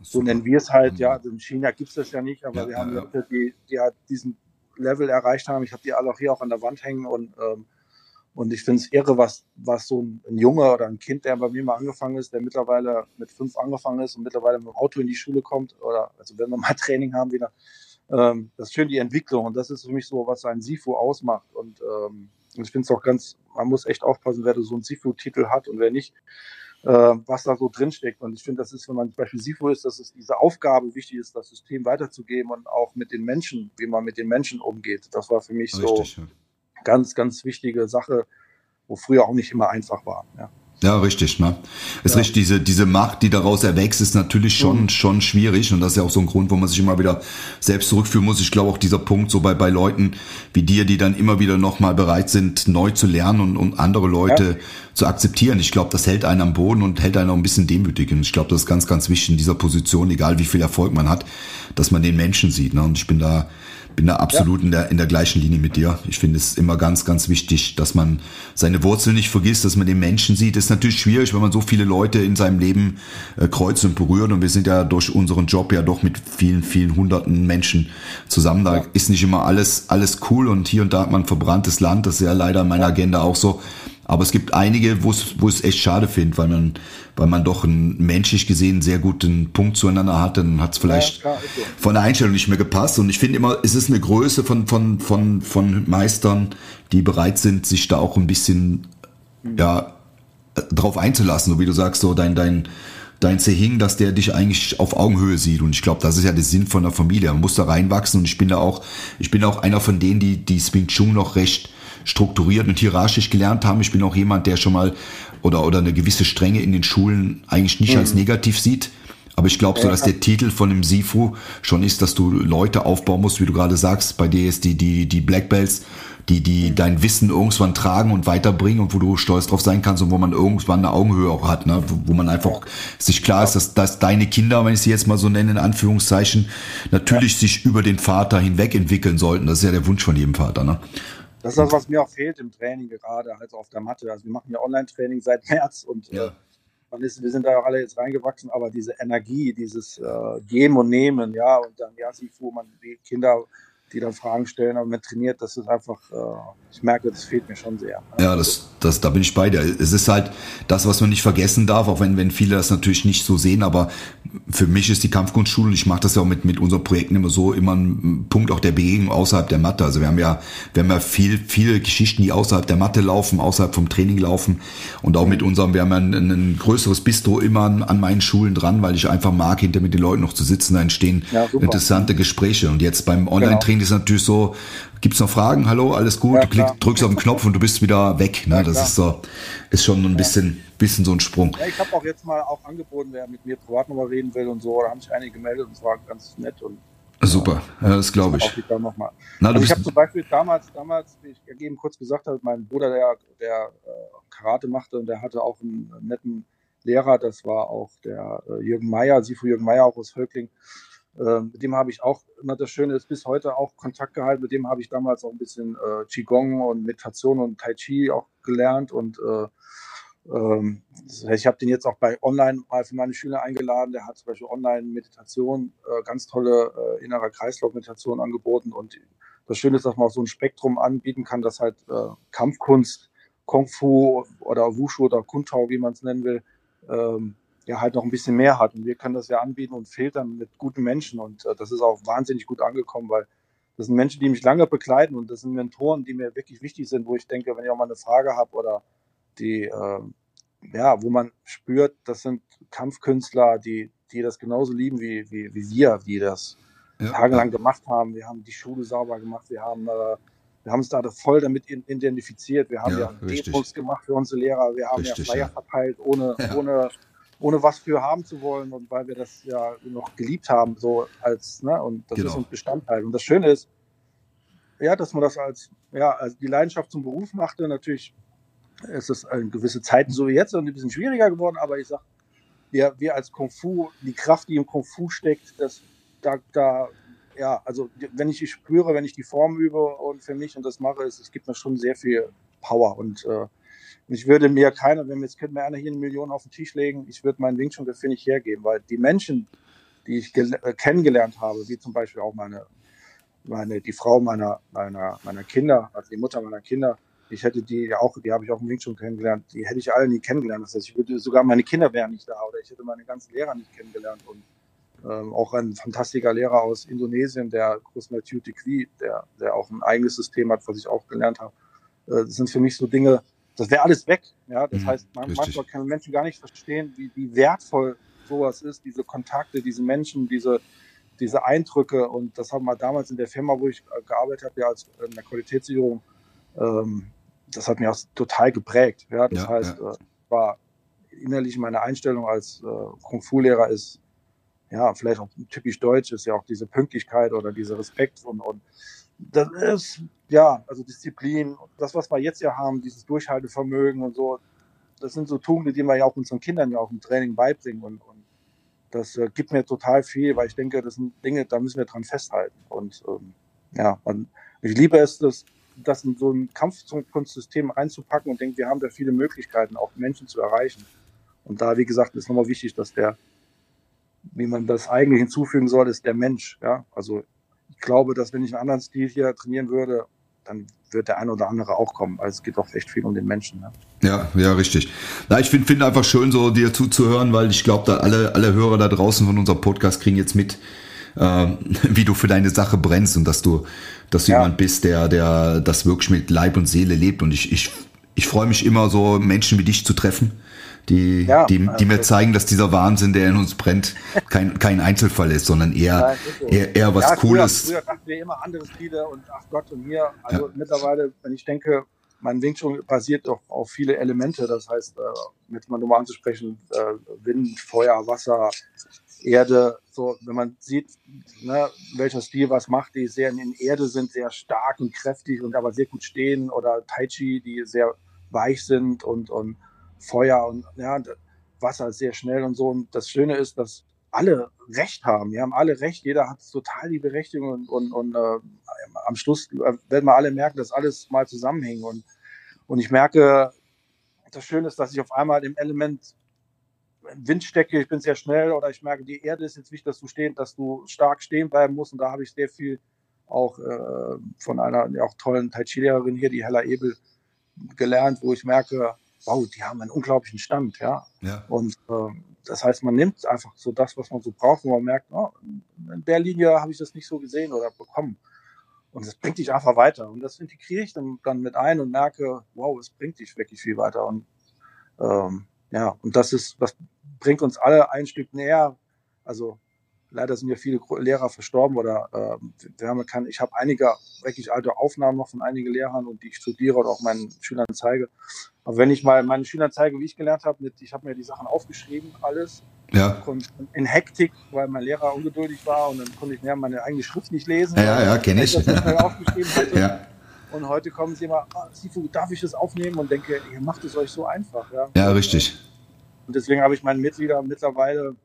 So nennen wir es halt, ja. Also in China gibt es das ja nicht, aber ja, wir haben Leute, die, die halt diesen Level erreicht haben. Ich habe die alle auch hier auch an der Wand hängen und ähm, Und ich finde es irre, was, was so ein, ein Junge oder ein Kind, der bei mir mal angefangen ist, der mittlerweile mit fünf angefangen ist und mittlerweile mit dem Auto in die Schule kommt, oder also wenn wir mal *laughs* Training haben wieder, ähm, das ist schön die Entwicklung. Und das ist für mich so, was ein Sifu ausmacht. Und ähm, ich finde es auch ganz, man muss echt aufpassen, wer so einen Sifu-Titel hat und wer nicht, äh, was da so drinsteckt. Und ich finde, das ist, wenn man zum Beispiel Sifu ist, dass es diese Aufgabe wichtig ist, das System weiterzugeben und auch mit den Menschen, wie man mit den Menschen umgeht. Das war für mich Richtig, so ja ganz, ganz wichtige Sache, wo früher auch nicht immer einfach war. Ja. Ja, richtig, ne? Es ja. richtig, diese, diese Macht, die daraus erwächst, ist natürlich schon, mhm. schon schwierig. Und das ist ja auch so ein Grund, wo man sich immer wieder selbst zurückführen muss. Ich glaube auch dieser Punkt so bei, bei Leuten wie dir, die dann immer wieder nochmal bereit sind, neu zu lernen und, und andere Leute ja. zu akzeptieren. Ich glaube, das hält einen am Boden und hält einen auch ein bisschen demütig. Und ich glaube, das ist ganz, ganz wichtig in dieser Position, egal wie viel Erfolg man hat, dass man den Menschen sieht, ne? Und ich bin da, bin da absolut ja. in, der, in der gleichen Linie mit dir. Ich finde es immer ganz, ganz wichtig, dass man seine Wurzeln nicht vergisst, dass man den Menschen sieht. Das ist natürlich schwierig, wenn man so viele Leute in seinem Leben äh, kreuzt und berührt. Und wir sind ja durch unseren Job ja doch mit vielen, vielen hunderten Menschen zusammen. Da ja. ist nicht immer alles, alles cool und hier und da hat man verbranntes Land. Das ist ja leider in meiner. Agenda auch so. Aber es gibt einige, wo es, wo es echt schade finde, weil man, weil man doch einen menschlich gesehen sehr guten Punkt zueinander hat, dann hat es vielleicht ja, von der Einstellung nicht mehr gepasst. Und ich finde immer, es ist eine Größe von, von, von, von Meistern, die bereit sind, sich da auch ein bisschen, mhm. ja, drauf einzulassen, so wie du sagst, so dein, dein, dein Sehing, dass der dich eigentlich auf Augenhöhe sieht. Und ich glaube, das ist ja der Sinn von der Familie. Man muss da reinwachsen. Und ich bin da auch, ich bin auch einer von denen, die, die Swing Chung noch recht strukturiert und hierarchisch gelernt haben. Ich bin auch jemand, der schon mal oder, oder eine gewisse Strenge in den Schulen eigentlich nicht mhm. als negativ sieht. Aber ich glaube so, dass der Titel von dem Sifu schon ist, dass du Leute aufbauen musst, wie du gerade sagst. Bei dir ist die, die, die Black Belts, die, die mhm. dein Wissen irgendwann tragen und weiterbringen und wo du stolz drauf sein kannst und wo man irgendwann eine Augenhöhe auch hat, ne? wo, wo man einfach sich klar ist, dass, dass deine Kinder, wenn ich sie jetzt mal so nenne, in Anführungszeichen, natürlich sich über den Vater hinweg entwickeln sollten. Das ist ja der Wunsch von jedem Vater. Ne? Das ist das, was mir auch fehlt im Training gerade, also auf der Matte. Also wir machen ja Online-Training seit *laughs* März und ja. äh, ist, wir sind da auch alle jetzt reingewachsen, aber diese Energie, dieses äh, Geben und Nehmen, ja, und dann, ja, Sifu, man, die Kinder die dann Fragen stellen, aber man trainiert, das ist einfach, äh, ich merke, das fehlt mir schon sehr. Ja, das, das, da bin ich bei dir. Es ist halt das, was man nicht vergessen darf, auch wenn, wenn viele das natürlich nicht so sehen, aber für mich ist die Kampfkunstschule, ich mache das ja auch mit, mit unseren Projekten immer so, immer ein Punkt auch der Begegnung außerhalb der Matte. Also wir haben ja, wir haben ja viel, viele Geschichten, die außerhalb der Matte laufen, außerhalb vom Training laufen und auch mit unserem, wir haben ja ein, ein größeres Bistro immer an, an, meinen Schulen dran, weil ich einfach mag, hinter mit den Leuten noch zu sitzen, da entstehen ja, interessante Gespräche und jetzt beim Online-Training genau. ist natürlich so, gibt's noch Fragen? Hallo, alles gut? Ja, du klick, drückst auf den Knopf und du bist wieder weg. Ne? Ja, das ist so, ist schon ein bisschen, bisschen so ein Sprung. Ich habe auch jetzt mal auch angeboten, wer mit mir privat nochmal reden will und so. Da haben sich einige gemeldet und es war ganz nett und Super, ja, das glaube ich. Na, also ich habe zum Beispiel damals, damals, wie ich eben kurz gesagt habe, mein Bruder, der, der äh, Karate machte und der hatte auch einen netten Lehrer, das war auch der äh, Jürgen Meier, Sifu Jürgen Meier auch aus Völkling. Äh, mit dem habe ich auch, immer das Schöne ist, bis heute auch Kontakt gehalten. Mit dem habe ich damals auch ein bisschen äh, Qigong und Meditation und Tai Chi auch gelernt. Und äh, ähm, ich habe den jetzt auch bei Online mal für meine Schüler eingeladen. Der hat zum Beispiel Online-Meditation, äh, ganz tolle äh, innere Kreislauf-Meditation angeboten. Und das Schöne ist, dass man auch so ein Spektrum anbieten kann, dass halt äh, Kampfkunst, Kung Fu oder Wushu oder Kuntau, wie man es nennen will, ähm, ja halt noch ein bisschen mehr hat. Und wir können das ja anbieten und filtern mit guten Menschen. Und äh, das ist auch wahnsinnig gut angekommen, weil das sind Menschen, die mich lange begleiten und das sind Mentoren, die mir wirklich wichtig sind, wo ich denke, wenn ich auch mal eine Frage habe oder die, äh, ja, wo man spürt, das sind Kampfkünstler, die, die das genauso lieben wie, wie, wie wir, die das ja. tagelang gemacht haben. Wir haben die Schule sauber gemacht, wir haben äh, wir haben uns da voll damit identifiziert. Wir haben ja, ja Demos gemacht für unsere Lehrer. Wir haben richtig, ja Flyer ja. verteilt, ohne, ohne ohne was für haben zu wollen und weil wir das ja noch geliebt haben, so als, ne, und das genau. ist uns Bestandteil. Und das Schöne ist, ja, dass man das als, ja, als die Leidenschaft zum Beruf machte. Natürlich ist es in gewisse Zeiten so wie jetzt ein bisschen schwieriger geworden, aber ich sag, wir, wir als Kung Fu, die Kraft, die im Kung Fu steckt, das, da, da, ja, also wenn ich die spüre, wenn ich die Form übe und für mich und das mache, es, es gibt mir schon sehr viel Power und äh, und ich würde mir keiner, wenn jetzt könnte mir einer hier eine Million auf den Tisch legen, ich würde meinen Wing Chun dafür nicht hergeben, weil die Menschen, die ich äh, kennengelernt habe, wie zum Beispiel auch meine, meine, die Frau meiner, meiner, meiner Kinder, also die Mutter meiner Kinder, ich hätte die ja auch, die habe ich auch im Wing schon kennengelernt, die hätte ich alle nie kennengelernt. Das heißt, ich würde sogar meine Kinder wären nicht da oder ich hätte meine ganzen Lehrer nicht kennengelernt. Und ähm, auch ein fantastischer Lehrer aus Indonesien, der Kusma Tikwi, der, der auch ein eigenes System hat, was ich auch gelernt habe. Äh, das sind für mich so Dinge, das wäre alles weg. Ja, das mhm, heißt, man, manchmal können Menschen gar nicht verstehen, wie, wie wertvoll sowas ist, diese Kontakte, diese Menschen, diese, diese Eindrücke. Und das haben wir damals in der Firma, wo ich äh, gearbeitet habe, ja als in der Qualitätssicherung, ähm, das hat mich auch total geprägt. Ja, das ja, heißt, ja. Äh, war innerlich meine Einstellung als äh, Kung Fu Lehrer ist ja vielleicht auch typisch deutsch ist ja auch diese Pünktlichkeit oder dieser Respekt und, und das ist ja also Disziplin, das was wir jetzt ja haben, dieses Durchhaltevermögen und so, das sind so Tugenden, die wir ja auch unseren Kindern ja auch im Training beibringen und, und das äh, gibt mir total viel, weil ich denke, das sind Dinge, da müssen wir dran festhalten und ähm, ja, und ich liebe es, das das in so ein Kampfkunstsystem reinzupacken und denke, wir haben da viele Möglichkeiten, auch Menschen zu erreichen. Und da, wie gesagt, ist nochmal wichtig, dass der, wie man das eigentlich hinzufügen soll, ist der Mensch. Ja, also ich glaube, dass wenn ich einen anderen Stil hier trainieren würde, dann wird der eine oder andere auch kommen. Also es geht doch echt viel um den Menschen. Ne? Ja, ja, richtig. Na, ich finde find einfach schön, so dir zuzuhören, weil ich glaube, da alle, alle Hörer da draußen von unserem Podcast kriegen jetzt mit, äh, *laughs* wie du für deine Sache brennst und dass du, dass du ja. jemand bist, der, der das wirklich mit Leib und Seele lebt. Und ich, ich, ich freue mich immer so, Menschen wie dich zu treffen, die, ja, die, die mir zeigen, dass dieser Wahnsinn, der in uns brennt, *laughs* kein, kein Einzelfall ist, sondern eher, so. eher, eher was ja, Cooles. Früher, früher dachten wir immer andere Stile und ach Gott und mir. Also mittlerweile, wenn ich denke, mein Wing Chun basiert doch auf viele Elemente. Das heißt, äh, mit mal nochmal anzusprechen, äh, Wind, Feuer, Wasser, Erde, so, wenn man sieht, ne, welcher Stil was macht, die sehr in Erde sind, sehr stark und kräftig und aber sehr gut stehen oder Tai Chi, die sehr weich sind und, und Feuer und ja, Wasser sehr schnell und so. Und das Schöne ist, dass alle Recht haben. Wir haben alle Recht, jeder hat total die Berechtigung und, und, und äh, am Schluss werden wir alle merken, dass alles mal zusammenhängt. Und, und ich merke, das Schöne ist, dass ich auf einmal im Element Wind stecke, ich bin sehr schnell oder ich merke, die Erde ist jetzt wichtig, dass du stehen, dass du stark stehen bleiben musst. Und da habe ich sehr viel auch äh, von einer auch tollen Tai Chi-Lehrerin hier, die Hella Ebel, gelernt, wo ich merke, wow, die haben einen unglaublichen Stand, ja. ja. Und äh, das heißt, man nimmt einfach so das, was man so braucht, und man merkt, oh, in der Linie habe ich das nicht so gesehen oder bekommen. Und das bringt dich einfach weiter. Und das integriere ich dann, dann mit ein und merke, wow, es bringt dich wirklich viel weiter. Und ähm, ja, und das ist, das bringt uns alle ein Stück näher. Also leider sind ja viele Lehrer verstorben oder äh, wir haben kann, ich habe einige wirklich alte Aufnahmen noch von einigen Lehrern und die ich studiere oder auch meinen Schülern zeige. Aber wenn ich mal meinen Schülern zeige, wie ich gelernt habe, mit, ich habe mir die Sachen aufgeschrieben, alles. Ja. In Hektik, weil mein Lehrer ungeduldig war und dann konnte ich mehr meine eigene Schrift nicht lesen. Ja, ja, kenne ich. Das aufgeschrieben hatte. Ja. Und heute kommen sie immer, ah, Sifu, darf ich das aufnehmen? Und denke, ihr macht es euch so einfach. Ja, ja richtig. Und deswegen habe ich meinen Mitgliedern mittlerweile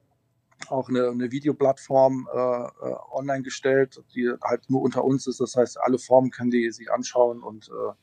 auch eine, eine Videoplattform äh, äh, online gestellt, die halt nur unter uns ist. Das heißt, alle Formen können die sich anschauen und äh,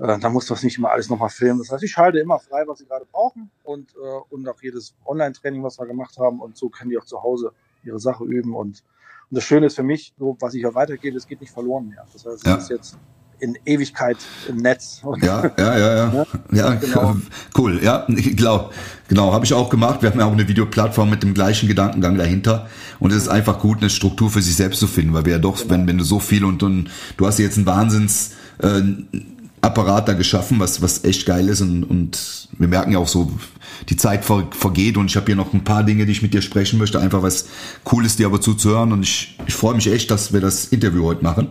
äh, da muss das nicht immer alles nochmal filmen. Das heißt, ich schalte immer frei, was sie gerade brauchen und, äh, und auch jedes Online-Training, was wir gemacht haben. Und so können die auch zu Hause ihre Sache üben. Und, und das Schöne ist für mich, so was ich ja weitergebe, es geht nicht verloren mehr. Das heißt, es ja. ist jetzt in Ewigkeit im Netz. Ja, ja, ja, ja. *laughs* Ne? Ja, genau. *laughs* cool. Ja, ich glaube, genau, habe ich auch gemacht. Wir haben ja auch eine Videoplattform mit dem gleichen Gedankengang dahinter. Und es ist einfach gut, eine Struktur für sich selbst zu finden, weil wir ja doch, genau. wenn, wenn du so viel und, und du hast jetzt einen Wahnsinns äh, Apparat da geschaffen, was, was echt geil ist und, und wir merken ja auch so, die Zeit ver, vergeht und ich habe hier noch ein paar Dinge, die ich mit dir sprechen möchte, einfach was cool ist, dir aber zuzuhören und ich, ich freue mich echt, dass wir das Interview heute machen.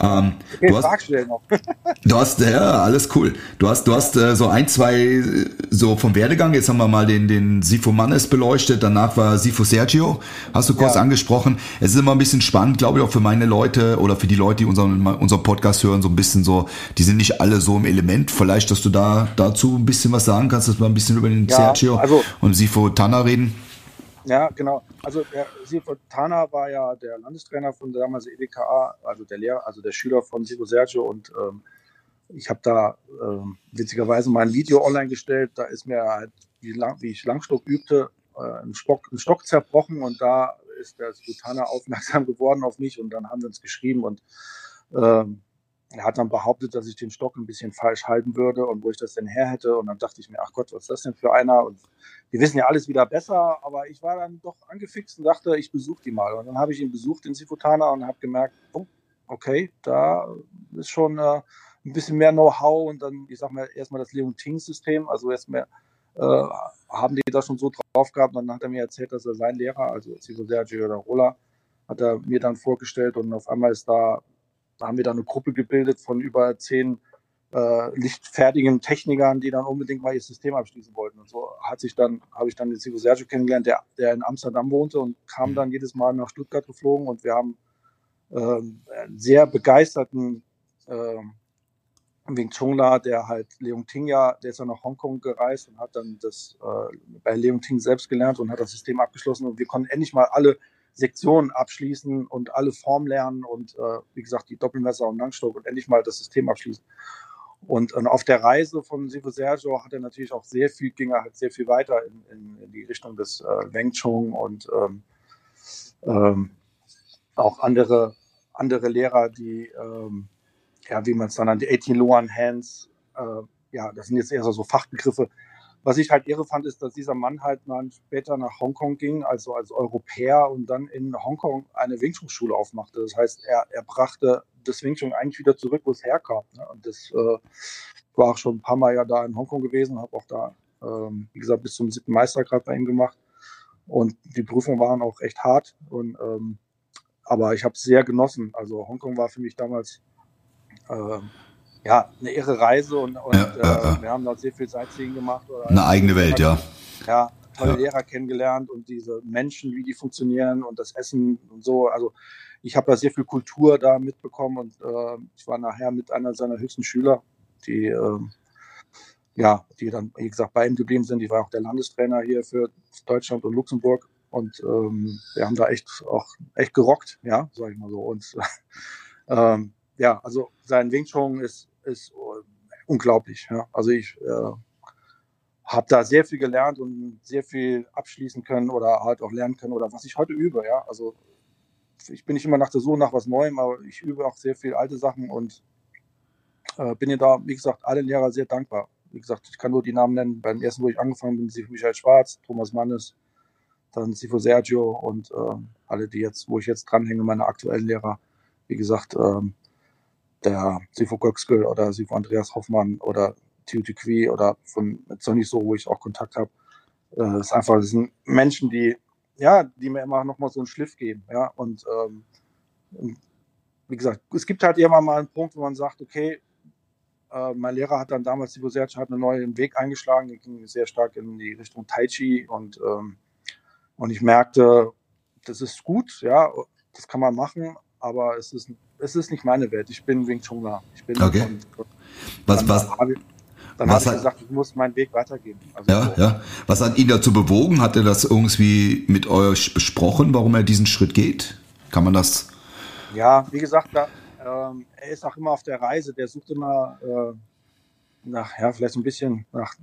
Ähm, du, hast, *laughs* du hast, ja, alles cool. Du hast, du hast äh, so ein, zwei, so vom Werdegang, jetzt haben wir mal den, den Sifo Mannes beleuchtet, danach war Sifo Sergio, hast du kurz ja. angesprochen. Es ist immer ein bisschen spannend, glaube ich, auch für meine Leute oder für die Leute, die unseren, unseren Podcast hören, so ein bisschen so, die sind nicht alle so im Element. Vielleicht, dass du da dazu ein bisschen was sagen kannst, dass wir ein bisschen über den ja, Sergio also, und Sifo Tanner reden. Ja, genau. Also der Sifo Tana war ja der Landestrainer von der damals EWKA, also der Lehrer, also der Schüler von Sifo Sergio und ähm, ich habe da ähm, witzigerweise mein Video online gestellt. Da ist mir halt, wie, lang, wie ich Langstock übte, äh, ein, Stock, ein Stock zerbrochen und da ist der Tana aufmerksam geworden auf mich und dann haben wir uns geschrieben und ähm, er hat dann behauptet, dass ich den Stock ein bisschen falsch halten würde und wo ich das denn her hätte. Und dann dachte ich mir, ach Gott, was ist das denn für einer? Und wir wissen ja alles wieder besser, aber ich war dann doch angefixt und dachte, ich besuche die mal. Und dann habe ich ihn besucht in Sifutana und habe gemerkt, oh, okay, da ist schon äh, ein bisschen mehr Know-how und dann, ich sag mal, erstmal das Leonting-System, also erstmal äh, haben die das schon so drauf gehabt. Und dann hat er mir erzählt, dass er sein Lehrer, also Sivo Sergio Rola, hat er mir dann vorgestellt und auf einmal ist da da haben wir dann eine Gruppe gebildet von über zehn äh, lichtfertigen Technikern, die dann unbedingt mal ihr System abschließen wollten. Und so hat sich dann, habe ich dann den Silvio Sergio kennengelernt, der, der in Amsterdam wohnte und kam mhm. dann jedes Mal nach Stuttgart geflogen und wir haben äh, einen sehr begeisterten äh, Wing Chungla, der halt Leung Ting ja, der ist ja nach Hongkong gereist und hat dann das äh, bei Leung Ting selbst gelernt und hat das System abgeschlossen und wir konnten endlich mal alle Sektionen abschließen und alle Formen lernen und äh, wie gesagt die Doppelmesser und Langstock und endlich mal das System abschließen. Und, und auf der Reise von Sivo Sergio hat er natürlich auch sehr viel, ging er halt sehr viel weiter in, in, in die Richtung des äh, Weng Chun und ähm, ähm, auch andere, andere Lehrer, die, ähm, ja, wie man es dann an die 18 Luan Hands, äh, ja, das sind jetzt eher so Fachbegriffe, was ich halt irre fand, ist, dass dieser Mann halt dann später nach Hongkong ging, also als Europäer und dann in Hongkong eine Wing Chun Schule aufmachte. Das heißt, er, er brachte das Wing Chun eigentlich wieder zurück, wo es herkam. Ne? Und das äh, war auch schon ein paar Mal ja da in Hongkong gewesen, habe auch da, ähm, wie gesagt, bis zum siebten Meistergrad bei ihm gemacht. Und die Prüfungen waren auch echt hart. Und, ähm, aber ich habe es sehr genossen. Also Hongkong war für mich damals äh, ja, eine irre Reise und, und ja, äh, ja, wir haben dort sehr viel Sightseeing gemacht. eine eigene Welt, ja. Ja, tolle Lehrer kennengelernt und diese Menschen, wie die funktionieren und das Essen und so. Also ich habe da sehr viel Kultur da mitbekommen und äh, ich war nachher mit einer seiner höchsten Schüler, die äh, ja, die dann, wie gesagt, bei ihm geblieben sind. Ich war auch der Landestrainer hier für Deutschland und Luxemburg und ähm, wir haben da echt auch echt gerockt, ja, sag ich mal so. Und *laughs* ähm, ja, also sein Wing Chun ist ist äh, unglaublich. Ja. Also ich äh, habe da sehr viel gelernt und sehr viel abschließen können oder halt auch lernen können oder was ich heute übe. Ja. Also ich bin nicht immer nach der Suche nach was Neuem, aber ich übe auch sehr viel alte Sachen und äh, bin ihr da, wie gesagt, allen Lehrer sehr dankbar. Wie gesagt, ich kann nur die Namen nennen. Beim ersten, wo ich angefangen bin, sind Michael Schwarz, Thomas Mannes, dann Sifo Sergio und äh, alle, die jetzt, wo ich jetzt dranhänge, meine aktuellen Lehrer. Wie gesagt, ähm, der Sifo Göxgel oder Sifo Andreas Hoffmann oder Tiu Qui oder von Sonny So, wo ich auch Kontakt habe. Äh, das ist einfach, das sind Menschen, die, ja, die mir immer nochmal so einen Schliff geben, ja, und, ähm, wie gesagt, es gibt halt immer mal einen Punkt, wo man sagt, okay, äh, mein Lehrer hat dann damals, Sifo Serge, hat einen neuen Weg eingeschlagen, der ging sehr stark in die Richtung Tai Chi und, ähm, und ich merkte, das ist gut, ja, das kann man machen, aber es ist, es ist nicht meine Welt. Ich bin Wing Chunga. Ich bin okay. Was, was, dann was ich gesagt, ich muss meinen Weg weitergehen. Also ja, so. ja. Was hat ihn dazu bewogen? Hat er das irgendwie mit euch besprochen, warum er diesen Schritt geht? Kann man das? Ja, wie gesagt, da, ähm, er ist auch immer auf der Reise. Der sucht immer äh, nach, ja, vielleicht ein bisschen nach,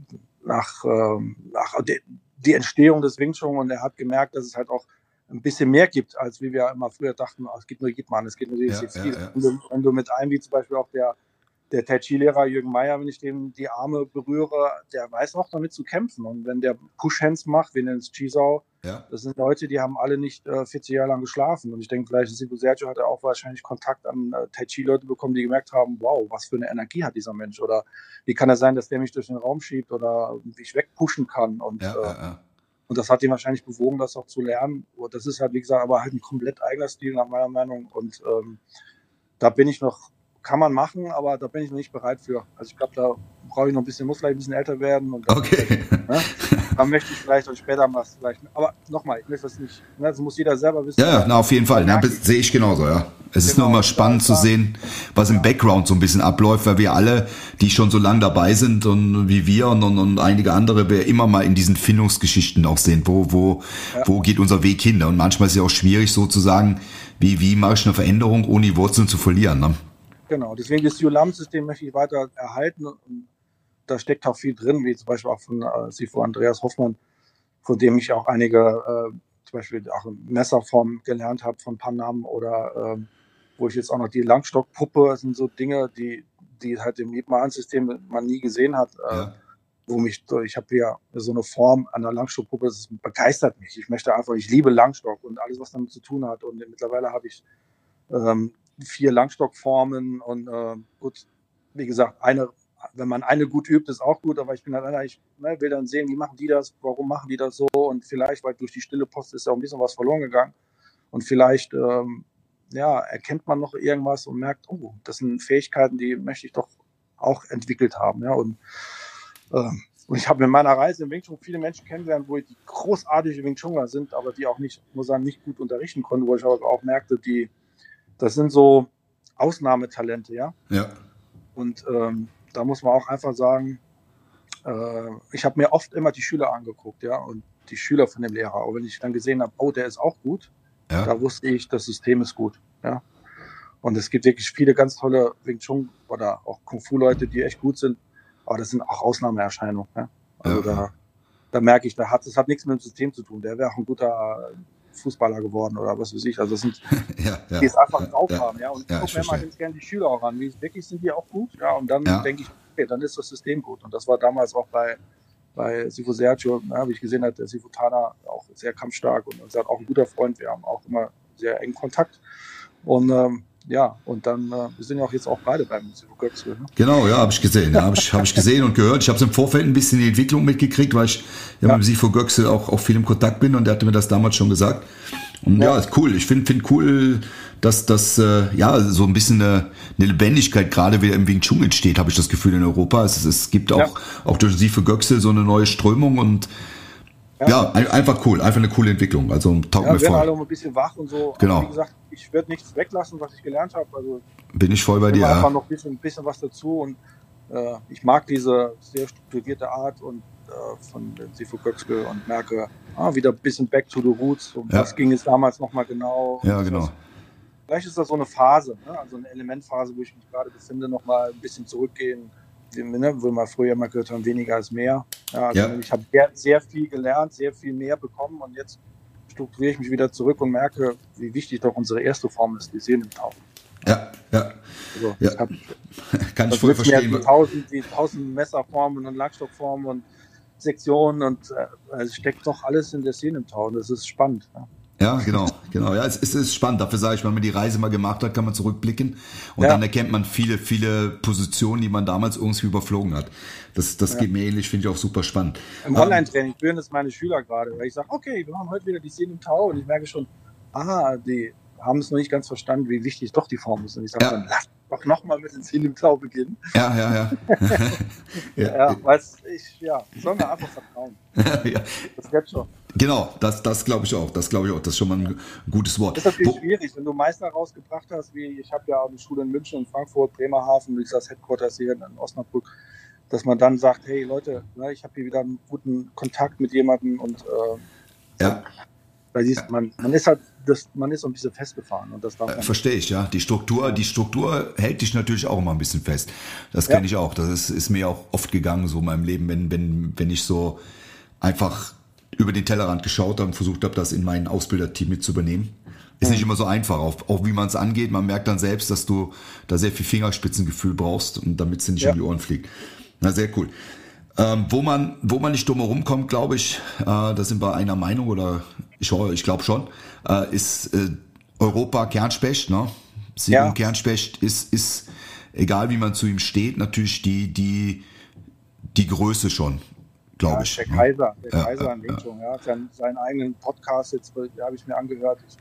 nach, ähm, nach die, die Entstehung des Wing Chun und er hat gemerkt, dass es halt auch ein bisschen mehr gibt, als wie wir immer früher dachten, oh, es geht nur Jitman, es geht nur dieses ja, ja, ja. Wenn, du, wenn, du, mit einem, wie zum Beispiel auch der, der Tai Chi-Lehrer Jürgen Meyer, wenn ich dem die Arme berühre, der weiß auch damit zu kämpfen. Und wenn der Push-Hands macht, wie nennt es Chisau, das sind Leute, die haben alle nicht äh, 40 Jahre lang geschlafen. Und ich denke, vielleicht Sibu Sergio hat er auch wahrscheinlich Kontakt an äh, Tai Chi-Leute bekommen, die gemerkt haben, wow, was für eine Energie hat dieser Mensch? Oder wie kann es sein, dass der mich durch den Raum schiebt oder mich wegpushen kann? Und ja, äh, und das hat ihn wahrscheinlich bewogen, das auch zu lernen. Das ist halt, wie gesagt, aber halt ein komplett eigener Stil nach meiner Meinung. Und ähm, da bin ich noch, kann man machen, aber da bin ich noch nicht bereit für. Also ich glaube, da brauche ich noch ein bisschen, muss vielleicht ein bisschen älter werden. Und okay. *laughs* Ne? Dann möchte ich vielleicht und später mal vielleicht. Aber nochmal, ich möchte das nicht. Ne? Das muss jeder selber wissen. Ja, na, auf jeden Fall. Ja, sehe ich genauso, ja. Es genau, ist nur immer spannend zu sehen, was im Background so ein bisschen abläuft, weil wir alle, die schon so lange dabei sind und wie wir und, und, und einige andere, wir immer mal in diesen Findungsgeschichten auch sehen, wo, wo, ja. wo geht unser Weg hin. Und manchmal ist es ja auch schwierig sozusagen, wie, wie mache ich eine Veränderung, ohne die Wurzeln zu verlieren. Ne? Genau, deswegen das ULAM-System möchte ich weiter erhalten. Und da steckt auch viel drin, wie zum Beispiel auch von äh, Sifo Andreas Hoffmann, von dem ich auch einige, äh, zum Beispiel auch Messerform gelernt habe von Panam oder äh, wo ich jetzt auch noch die Langstockpuppe, das sind so Dinge, die, die halt im Liebmann-System man nie gesehen hat. Äh, ja. wo mich, ich habe ja so eine Form an der Langstockpuppe, das begeistert mich. Ich möchte einfach, ich liebe Langstock und alles, was damit zu tun hat. Und mittlerweile habe ich ähm, vier Langstockformen und äh, gut, wie gesagt, eine, wenn man eine gut übt, ist auch gut, aber ich bin halt einer, ich ne, will dann sehen, wie machen die das, warum machen die das so und vielleicht, weil durch die stille Post ist ja auch ein bisschen was verloren gegangen und vielleicht ähm, ja, erkennt man noch irgendwas und merkt, oh, das sind Fähigkeiten, die möchte ich doch auch entwickelt haben. Ja, und, ähm, und ich habe in meiner Reise im Wing Chun viele Menschen kennengelernt, wo die großartige Wing Chuner sind, aber die auch nicht, muss sagen, nicht gut unterrichten konnten, wo ich aber auch merkte, die, das sind so Ausnahmetalente, ja. Ja. Und ähm, da muss man auch einfach sagen, äh, ich habe mir oft immer die Schüler angeguckt, ja, und die Schüler von dem Lehrer. Auch wenn ich dann gesehen habe, oh, der ist auch gut, ja. Da wusste ich, das System ist gut. Ja. Und es gibt wirklich viele ganz tolle Wing Chun oder auch Kung Fu Leute, die echt gut sind. Aber das sind auch Ausnahmeerscheinungen. Ja. Also ja. da, da merke ich, da hat, das hat nichts mit dem System zu tun. Der wäre auch ein guter Fußballer geworden oder was weiß ich. Also das sind, *laughs* ja, ja, die es einfach drauf ja, haben. Ja. Und ich gucke mir mal ganz gerne die Schüler auch an. Wie, wirklich sind die auch gut. Ja. Und dann denke ich, okay, dann ist das System gut. Und das war damals auch bei, bei Sifu Sergio, wie ich gesehen habe, der Sifu Tana auch sehr kampfstark und ist auch ein guter Freund. Wir haben auch immer sehr engen Kontakt. Und ähm, ja, und dann, äh, wir sind ja auch jetzt auch beide beim Sifu Götzl. Ne? Genau, ja, habe ich gesehen. Ja, habe ich, hab ich gesehen und gehört. Ich habe es im Vorfeld ein bisschen die Entwicklung mitgekriegt, weil ich ja, ja. mit Sifu Götzl auch, auch viel im Kontakt bin und der hatte mir das damals schon gesagt. Und ja, ja ist cool. Ich finde find cool, dass das äh, ja so ein bisschen eine, eine Lebendigkeit gerade wieder im Wing Chun entsteht, habe ich das Gefühl in Europa. Es, es gibt auch, ja. auch durch sie für Göxel so eine neue Strömung und ja. ja, einfach cool, einfach eine coole Entwicklung. Also taugt ja, mir voll. alle ein bisschen wach und so. Genau. Aber wie gesagt, ich werde nichts weglassen, was ich gelernt habe. Also bin ich voll bei dir. Einfach ja. noch ein bisschen, ein bisschen was dazu und äh, ich mag diese sehr strukturierte Art und äh, von Sifu Köxkel und merke, ah, wieder ein bisschen back to the roots. Um ja. was ging es damals nochmal genau? Ja, genau. Vielleicht ist das so eine Phase, ne? also eine Elementphase, wo ich mich gerade befinde, nochmal ein bisschen zurückgehen, ne? wo wir früher mal gehört haben, weniger ist mehr. Ja, also ja. Ich habe sehr, sehr viel gelernt, sehr viel mehr bekommen und jetzt strukturiere ich mich wieder zurück und merke, wie wichtig doch unsere erste Form ist, die Seelentauchen. Ja, ja. Also, ja. Hab, *laughs* Kann ich voll verstehen. Die tausend, die tausend Messerformen und Langstockformen und Sektionen und äh, es steckt doch alles in der Tau. Das ist spannend. Ja. Ja, genau, genau. Ja, es, es ist spannend. Dafür sage ich, wenn man die Reise mal gemacht hat, kann man zurückblicken und ja. dann erkennt man viele, viele Positionen, die man damals irgendwie überflogen hat. Das, das ja. geht mir ähnlich, finde ich auch super spannend. Im Online-Training führen das meine Schüler gerade, weil ich sage, okay, wir machen heute wieder die Szene im Tau und ich merke schon, aha, die haben es noch nicht ganz verstanden, wie wichtig doch die Form ist. Und ich sage, ja. dann lass doch nochmal mit den Szene im Tau beginnen. Ja, ja, ja. *laughs* ja, ja weil ich, ja, sollen wir einfach vertrauen. *laughs* ja. Das wird schon. Genau, das, das glaube ich auch. Das glaube ich auch. Das ist schon mal ein gutes Wort. Das ist natürlich Wo schwierig, wenn du Meister rausgebracht hast, wie ich habe ja eine Schule in München und Frankfurt, Bremerhaven, wie ist das Headquarters hier in Osnabrück, dass man dann sagt, hey Leute, ne, ich habe hier wieder einen guten Kontakt mit jemandem und äh, ja. Weil siehst, man, man ist halt, das, man ist so ein bisschen festgefahren und das darf äh, Verstehe ich, ja. Die Struktur, die Struktur hält dich natürlich auch immer ein bisschen fest. Das kenne ja. ich auch. Das ist, ist mir auch oft gegangen, so in meinem Leben, wenn, wenn, wenn ich so einfach über den Tellerrand geschaut habe und versucht habe, das in mein Ausbilderteam mit zu übernehmen. Ist nicht immer so einfach, auch, auch wie man es angeht. Man merkt dann selbst, dass du da sehr viel Fingerspitzengefühl brauchst und damit es nicht ja. um die Ohren fliegt. Na, sehr cool. Ähm, wo man, wo man nicht drum herum kommt, glaube ich, äh, da sind wir einer Meinung oder ich, ich glaube schon, äh, ist äh, Europa Kernspecht, ne? Sieben ja. Kernspecht ist, ist, egal wie man zu ihm steht, natürlich die, die, die Größe schon glaube ja, ich. Der ne? Kaiser, der ja, Kaiser in Wing Chun, ja. ja. Sein, seinen eigenen Podcast jetzt, habe ich mir angehört. Ich,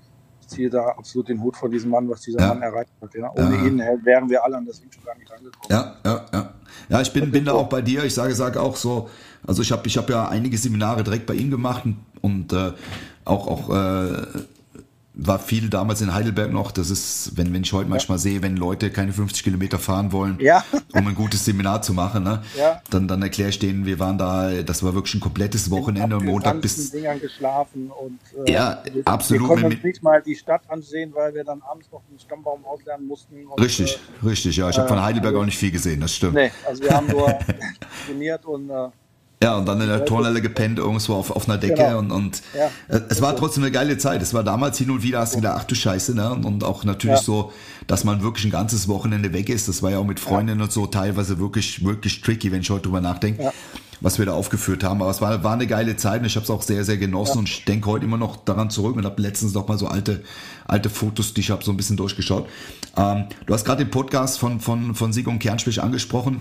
ziehe da absolut den Hut vor diesem Mann, was dieser Mann erreicht hat. Ja. Ohne ihn wären wir alle an das gar nicht angekommen. Ja, ja, ja. Ja, ich bin, bin da auch bei dir. Ich sage, sage auch so, also ich habe ich hab ja einige Seminare direkt bei ihm gemacht und, und äh, auch, auch äh, war viel damals in Heidelberg noch. Das ist, wenn, wenn ich heute manchmal sehe, wenn Leute keine 50 Kilometer fahren wollen, ja. um ein gutes Seminar zu machen, ne? Ja. dann, dann erkläre ich denen, wir waren da, das war wirklich ein komplettes Wochenende und Montag bis. Dingern geschlafen und äh, ja, wir, absolut. Wir konnten uns nicht mal die Stadt ansehen, weil wir dann abends noch den Stammbaum auslernen mussten. Und, richtig, äh, richtig, ja. Ich habe von Heidelberg äh, auch nicht viel gesehen, das stimmt. Nee, also wir haben nur *laughs* trainiert und äh, Ja, und dann in der Turnhalle gepennt, irgendwo auf, auf einer Decke genau. und, und ja, es war trotzdem eine geile Zeit. Es war damals hin und wieder, hast du gedacht, ach du Scheiße, ne? Und auch natürlich ja. so, dass man wirklich ein ganzes Wochenende weg ist. Das war ja auch mit Freundinnen ja. und so teilweise wirklich, wirklich tricky, wenn ich heute drüber nachdenke, was wir da aufgeführt haben. Aber es war, war eine geile Zeit und ich habe es auch sehr, sehr genossen und ich denke heute immer noch daran zurück und habe letztens noch mal so alte, alte Fotos, die ich habe so ein bisschen durchgeschaut. Ähm, du hast gerade den Podcast von, von, von Sigon Kernspich angesprochen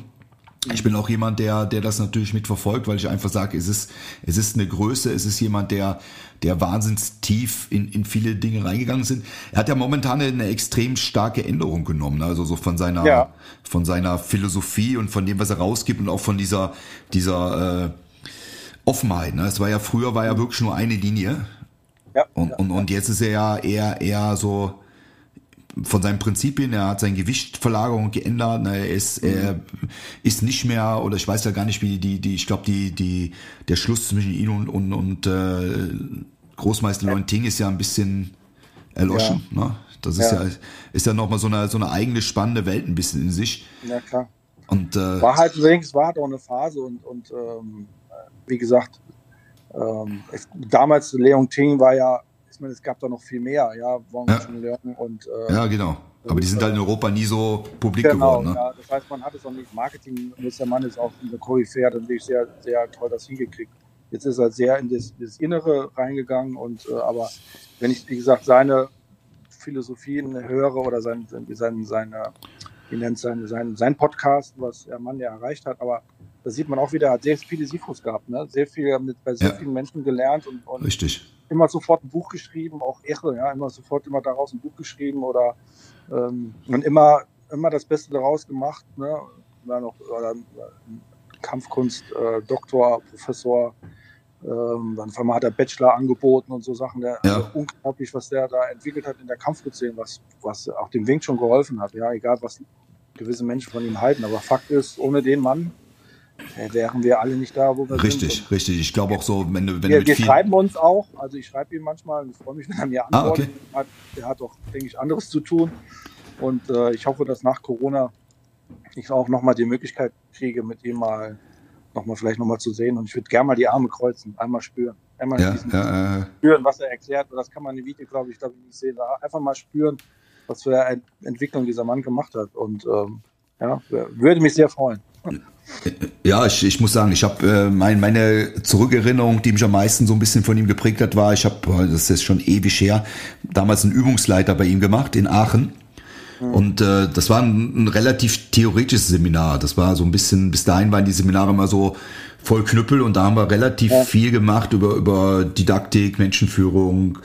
ich bin auch jemand, der, der das natürlich mitverfolgt, weil ich einfach sage, es ist, es ist eine Größe, es ist jemand, der, der wahnsinnig tief in, in viele Dinge reingegangen sind. Er hat ja momentan eine extrem starke Änderung genommen, ne? also so von seiner, ja. von seiner Philosophie und von dem, was er rausgibt und auch von dieser, dieser äh, Offenheit. Ne? Es war ja früher war ja wirklich nur eine Linie. Ja, und, und, und jetzt ist er ja eher, eher so, von seinen Prinzipien, er hat sein Gewichtverlagerung geändert, ne, er ist, mhm. er ist nicht mehr, oder ich weiß ja gar nicht, wie die, die, ich glaube, die, die, der Schluss zwischen ihm und, und, und äh, Großmeister Leunting ist ja ein bisschen erloschen. Ja. Ne? Das ist ja, ja ist ja nochmal so eine, so eine eigene spannende Welt ein bisschen in sich. Ja, klar. Und, äh, war halt übrigens, war halt auch eine Phase und, und ähm, wie gesagt, ähm, es, damals Leon Ting war ja ich meine, es gab da noch viel mehr, ja, Wong ja. Und äh, Ja, genau. Aber die sind halt in Europa nie so publik genau, geworden. Ne? Ja, das heißt, man hat es auch nicht. Marketing, der Mann ist auch in der Koryphäe, hat natürlich sehr, sehr toll das hingekriegt. Jetzt ist er sehr in das, das Innere reingegangen und äh, aber wenn ich, wie gesagt, seine Philosophien höre oder sein, sein, seine, wie nennt sein, sein, sein Podcast, was der Mann ja erreicht hat, aber da sieht man auch wieder, er hat sehr viele Sifus gehabt, ne? sehr viel mit bei sehr ja. vielen Menschen gelernt und, und Richtig immer sofort ein Buch geschrieben, auch irre, ja, immer sofort immer daraus ein Buch geschrieben oder ähm, und immer, immer das Beste daraus gemacht, ne? War noch oder, Kampfkunst, äh, Doktor, Professor, ähm, dann auf einmal hat er Bachelor angeboten und so Sachen. Der, ja. also unglaublich, was der da entwickelt hat in der Kampfkunstszene, was, was auch dem Wink schon geholfen hat. Ja, egal was gewisse Menschen von ihm halten. Aber Fakt ist, ohne den Mann wären wir alle nicht da, wo wir richtig, sind. Richtig, richtig. Ich glaube auch so, wenn du, wenn wir, wir schreiben uns auch. Also ich schreibe ihm manchmal und ich freue mich, *laughs* wenn er mir antwortet. Ah, okay. er hat auch, denke ich, anderes zu tun. Und äh, ich hoffe, dass nach Corona ich auch nochmal die Möglichkeit kriege, mit ihm mal nochmal vielleicht nochmal zu sehen. Und ich würde gerne mal die Arme kreuzen, einmal spüren. Einmal ja, ja, äh, spüren, was er erklärt. Das kann man im Video, glaube ich, glaube ich, nicht sehen. Einfach mal spüren, was für eine Entwicklung dieser Mann gemacht hat. Und ähm, ja, würde mich sehr freuen. Ja, ich, ich muss sagen, ich habe äh, mein, meine Zurückerinnerung, die mich am meisten so ein bisschen von ihm geprägt hat, war, ich habe, das ist schon ewig her, damals einen Übungsleiter bei ihm gemacht in Aachen. Mhm. Und äh, das war ein, ein relativ theoretisches Seminar. Das war so ein bisschen, bis dahin waren die Seminare immer so voll Knüppel und da haben wir relativ ja. viel gemacht über, über Didaktik, Menschenführung,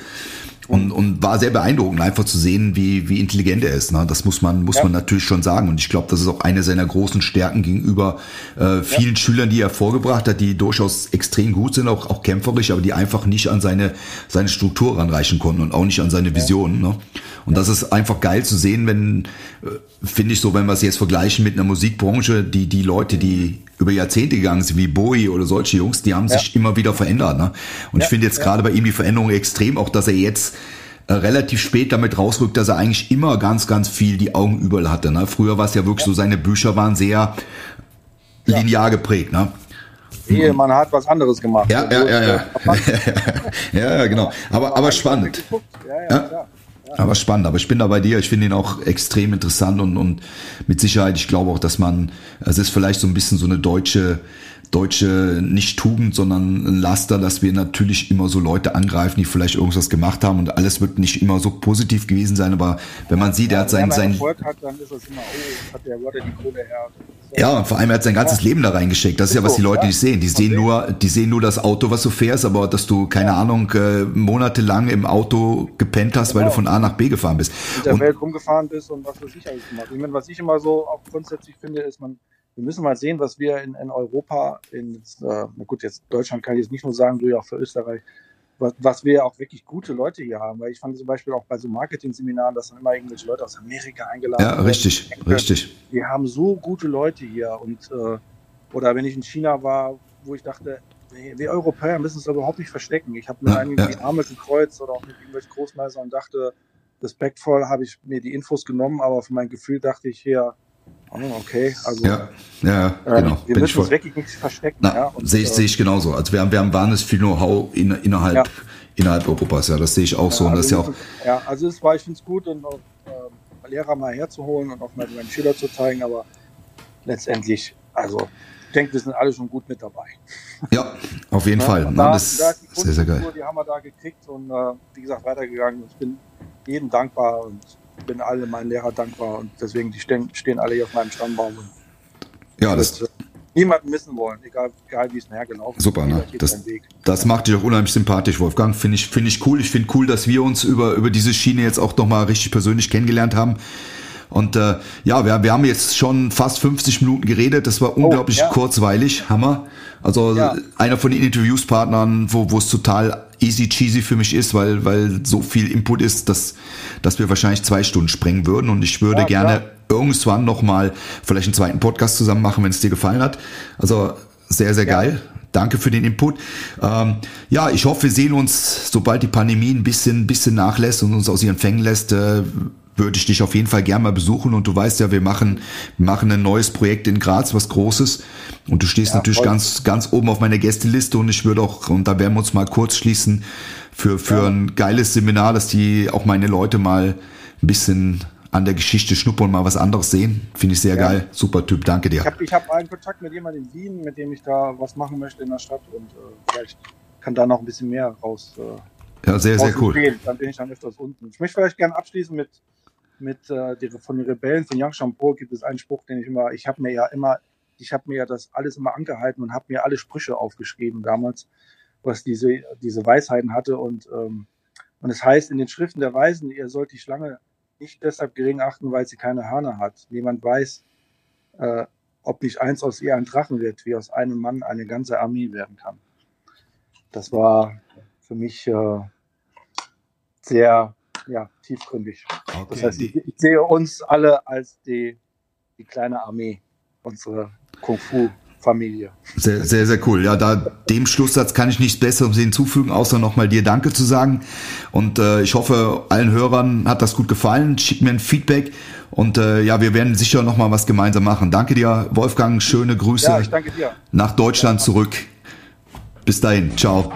und, und war sehr beeindruckend, einfach zu sehen, wie, wie intelligent er ist. Ne? Das muss man, muss ja. man natürlich schon sagen. Und ich glaube, das ist auch eine seiner großen Stärken gegenüber äh, vielen ja. Schülern, die er vorgebracht hat, die durchaus extrem gut sind, auch, auch kämpferisch, aber die einfach nicht an seine, seine Struktur ranreichen konnten und auch nicht an seine Vision. Ne? Und das ist einfach geil zu sehen, wenn, äh, finde ich so, wenn wir es jetzt vergleichen mit einer Musikbranche, die, die Leute, die über Jahrzehnte gegangen sind, wie Bowie oder solche Jungs, die haben ja. sich immer wieder verändert. Ne? Und ja, ich finde jetzt ja. gerade bei ihm die Veränderung extrem, auch dass er jetzt äh, relativ spät damit rausrückt, dass er eigentlich immer ganz, ganz viel die Augen überall hatte. Ne? Früher war es ja wirklich so, seine Bücher waren sehr linear geprägt. Ne? Ehe, man hat was anderes gemacht. Ja, ja, ja, ja. *laughs* ja, genau. Aber, aber spannend. Ja, ja, ja. Aber spannend, aber ich bin da bei dir, ich finde ihn auch extrem interessant und, und mit Sicherheit, ich glaube auch, dass man, es ist vielleicht so ein bisschen so eine deutsche, deutsche nicht Tugend, sondern ein Laster, dass wir natürlich immer so Leute angreifen, die vielleicht irgendwas gemacht haben und alles wird nicht immer so positiv gewesen sein, aber wenn man sieht, er hat sein, sein Erfolg hat, dann ist es immer, oh, hat der Leute die Kohle her. Ja, und vor allem er hat sein ganzes ja. Leben da reingesteckt. Das ist, ist ja, was die Leute ja. nicht sehen. Die sehen nur, die sehen nur das Auto, was du fährst, aber dass du, keine ja. Ahnung, äh, monatelang im Auto gepennt hast, genau. weil du von A nach B gefahren bist. In der und, Welt rumgefahren bist und was weiß ich alles gemacht. Ich meine, was ich immer so auch grundsätzlich finde, ist, man, wir müssen mal sehen, was wir in, in Europa, in, äh, na gut, jetzt Deutschland kann ich jetzt nicht nur sagen, du ja auch für Österreich, was, was wir auch wirklich gute Leute hier haben. Weil ich fand zum Beispiel auch bei so Marketing-Seminaren, dass dann immer irgendwelche Leute aus Amerika eingeladen werden. Ja, richtig, denke, richtig. Wir haben so gute Leute hier. Und äh, oder wenn ich in China war, wo ich dachte, wir Europäer müssen es überhaupt nicht verstecken. Ich habe mir ja, ja. die Arme gekreuzt oder auch mit irgendwelchen Großmeistern und dachte, respektvoll habe ich mir die Infos genommen, aber für mein Gefühl dachte ich hier, okay, also. Ja, ja, äh, genau. Wir müssen uns wirklich nichts verstecken. Na, ja, sehe ich, äh, seh ich genauso. Also wir haben, wir haben wahnsinnig viel Know-how in, innerhalb, ja. innerhalb Europas. Ja, das sehe ich auch so. Ja, also das ja, auch, ja, also es war, ich finde es gut, und auch, äh, Lehrer mal herzuholen und auch mal meinen Schüler zu zeigen, aber letztendlich, also ich denke, wir sind alle schon gut mit dabei. Ja, auf jeden Fall. Da, Na, das da ist sehr, sehr geil. Die haben wir da gekriegt und äh, wie gesagt weitergegangen. Ich bin jedem dankbar und bin alle meinen Lehrer dankbar und deswegen die stehen, stehen alle hier auf meinem Stammbaum. ja, das. Niemanden missen wollen, egal, egal wie es nachher gelaufen ist. Super, ne? Das, das macht dich auch unheimlich sympathisch, Wolfgang. Finde ich, finde ich cool. Ich finde cool, dass wir uns über, über diese Schiene jetzt auch nochmal richtig persönlich kennengelernt haben. Und äh, ja, wir, wir haben jetzt schon fast 50 Minuten geredet. Das war oh, unglaublich oh, ja. kurzweilig. Hammer. Also ja. einer von den Interviewspartnern, wo, wo es total easy cheesy für mich ist, weil, weil so viel Input ist, dass, dass wir wahrscheinlich zwei Stunden sprengen würden. Und ich würde ja, gerne klar. irgendwann nochmal vielleicht einen zweiten Podcast zusammen machen, wenn es dir gefallen hat. Also sehr, sehr geil. Danke für den Input. Ähm, ja, ich hoffe, wir sehen uns, sobald die Pandemie ein bisschen, bisschen nachlässt und uns aus ihren Fängen lässt, äh, würde ich dich auf jeden Fall gerne mal besuchen. Und du weißt ja, wir machen, machen ein neues Projekt in Graz, was Großes. Und du stehst ja, natürlich voll. ganz, ganz oben auf meiner Gästeliste und ich würde auch, und da werden wir uns mal kurz schließen, für, für ja. ein geiles Seminar, dass die auch meine Leute mal ein bisschen an der Geschichte schnuppern mal was anderes sehen. Finde ich sehr ja. geil. Super Typ, danke dir. Ich habe hab einen Kontakt mit jemandem in Wien, mit dem ich da was machen möchte in der Stadt und äh, vielleicht kann da noch ein bisschen mehr raus. Äh, ja, sehr, sehr cool. Dann bin ich dann öfters unten. Ich möchte vielleicht gerne abschließen mit mit äh, die, von den Rebellen von Yang Shampoo gibt es einen Spruch, den ich immer, ich habe mir ja immer, ich habe mir ja das alles immer angehalten und habe mir alle Sprüche aufgeschrieben damals, was diese, diese Weisheiten hatte und, ähm, und es heißt in den Schriften der Weisen, ihr sollt die Schlange nicht deshalb gering achten, weil sie keine Hörner hat. Niemand weiß, äh, ob nicht eins aus ihr ein Drachen wird, wie aus einem Mann eine ganze Armee werden kann. Das war für mich äh, sehr ja, tiefgründig. Okay. Das heißt, ich, ich, sehe uns alle als die, die kleine Armee, unsere Kung-Fu-Familie. Sehr, sehr, sehr cool. Ja, da dem Schlusssatz kann ich nichts Besseres hinzufügen, außer nochmal dir Danke zu sagen. Und äh, ich hoffe, allen Hörern hat das gut gefallen. Schick mir ein Feedback. Und äh, ja, wir werden sicher nochmal was gemeinsam machen. Danke dir, Wolfgang. Schöne Grüße ja, ich danke dir. nach Deutschland ja. zurück. Bis dahin. Ciao.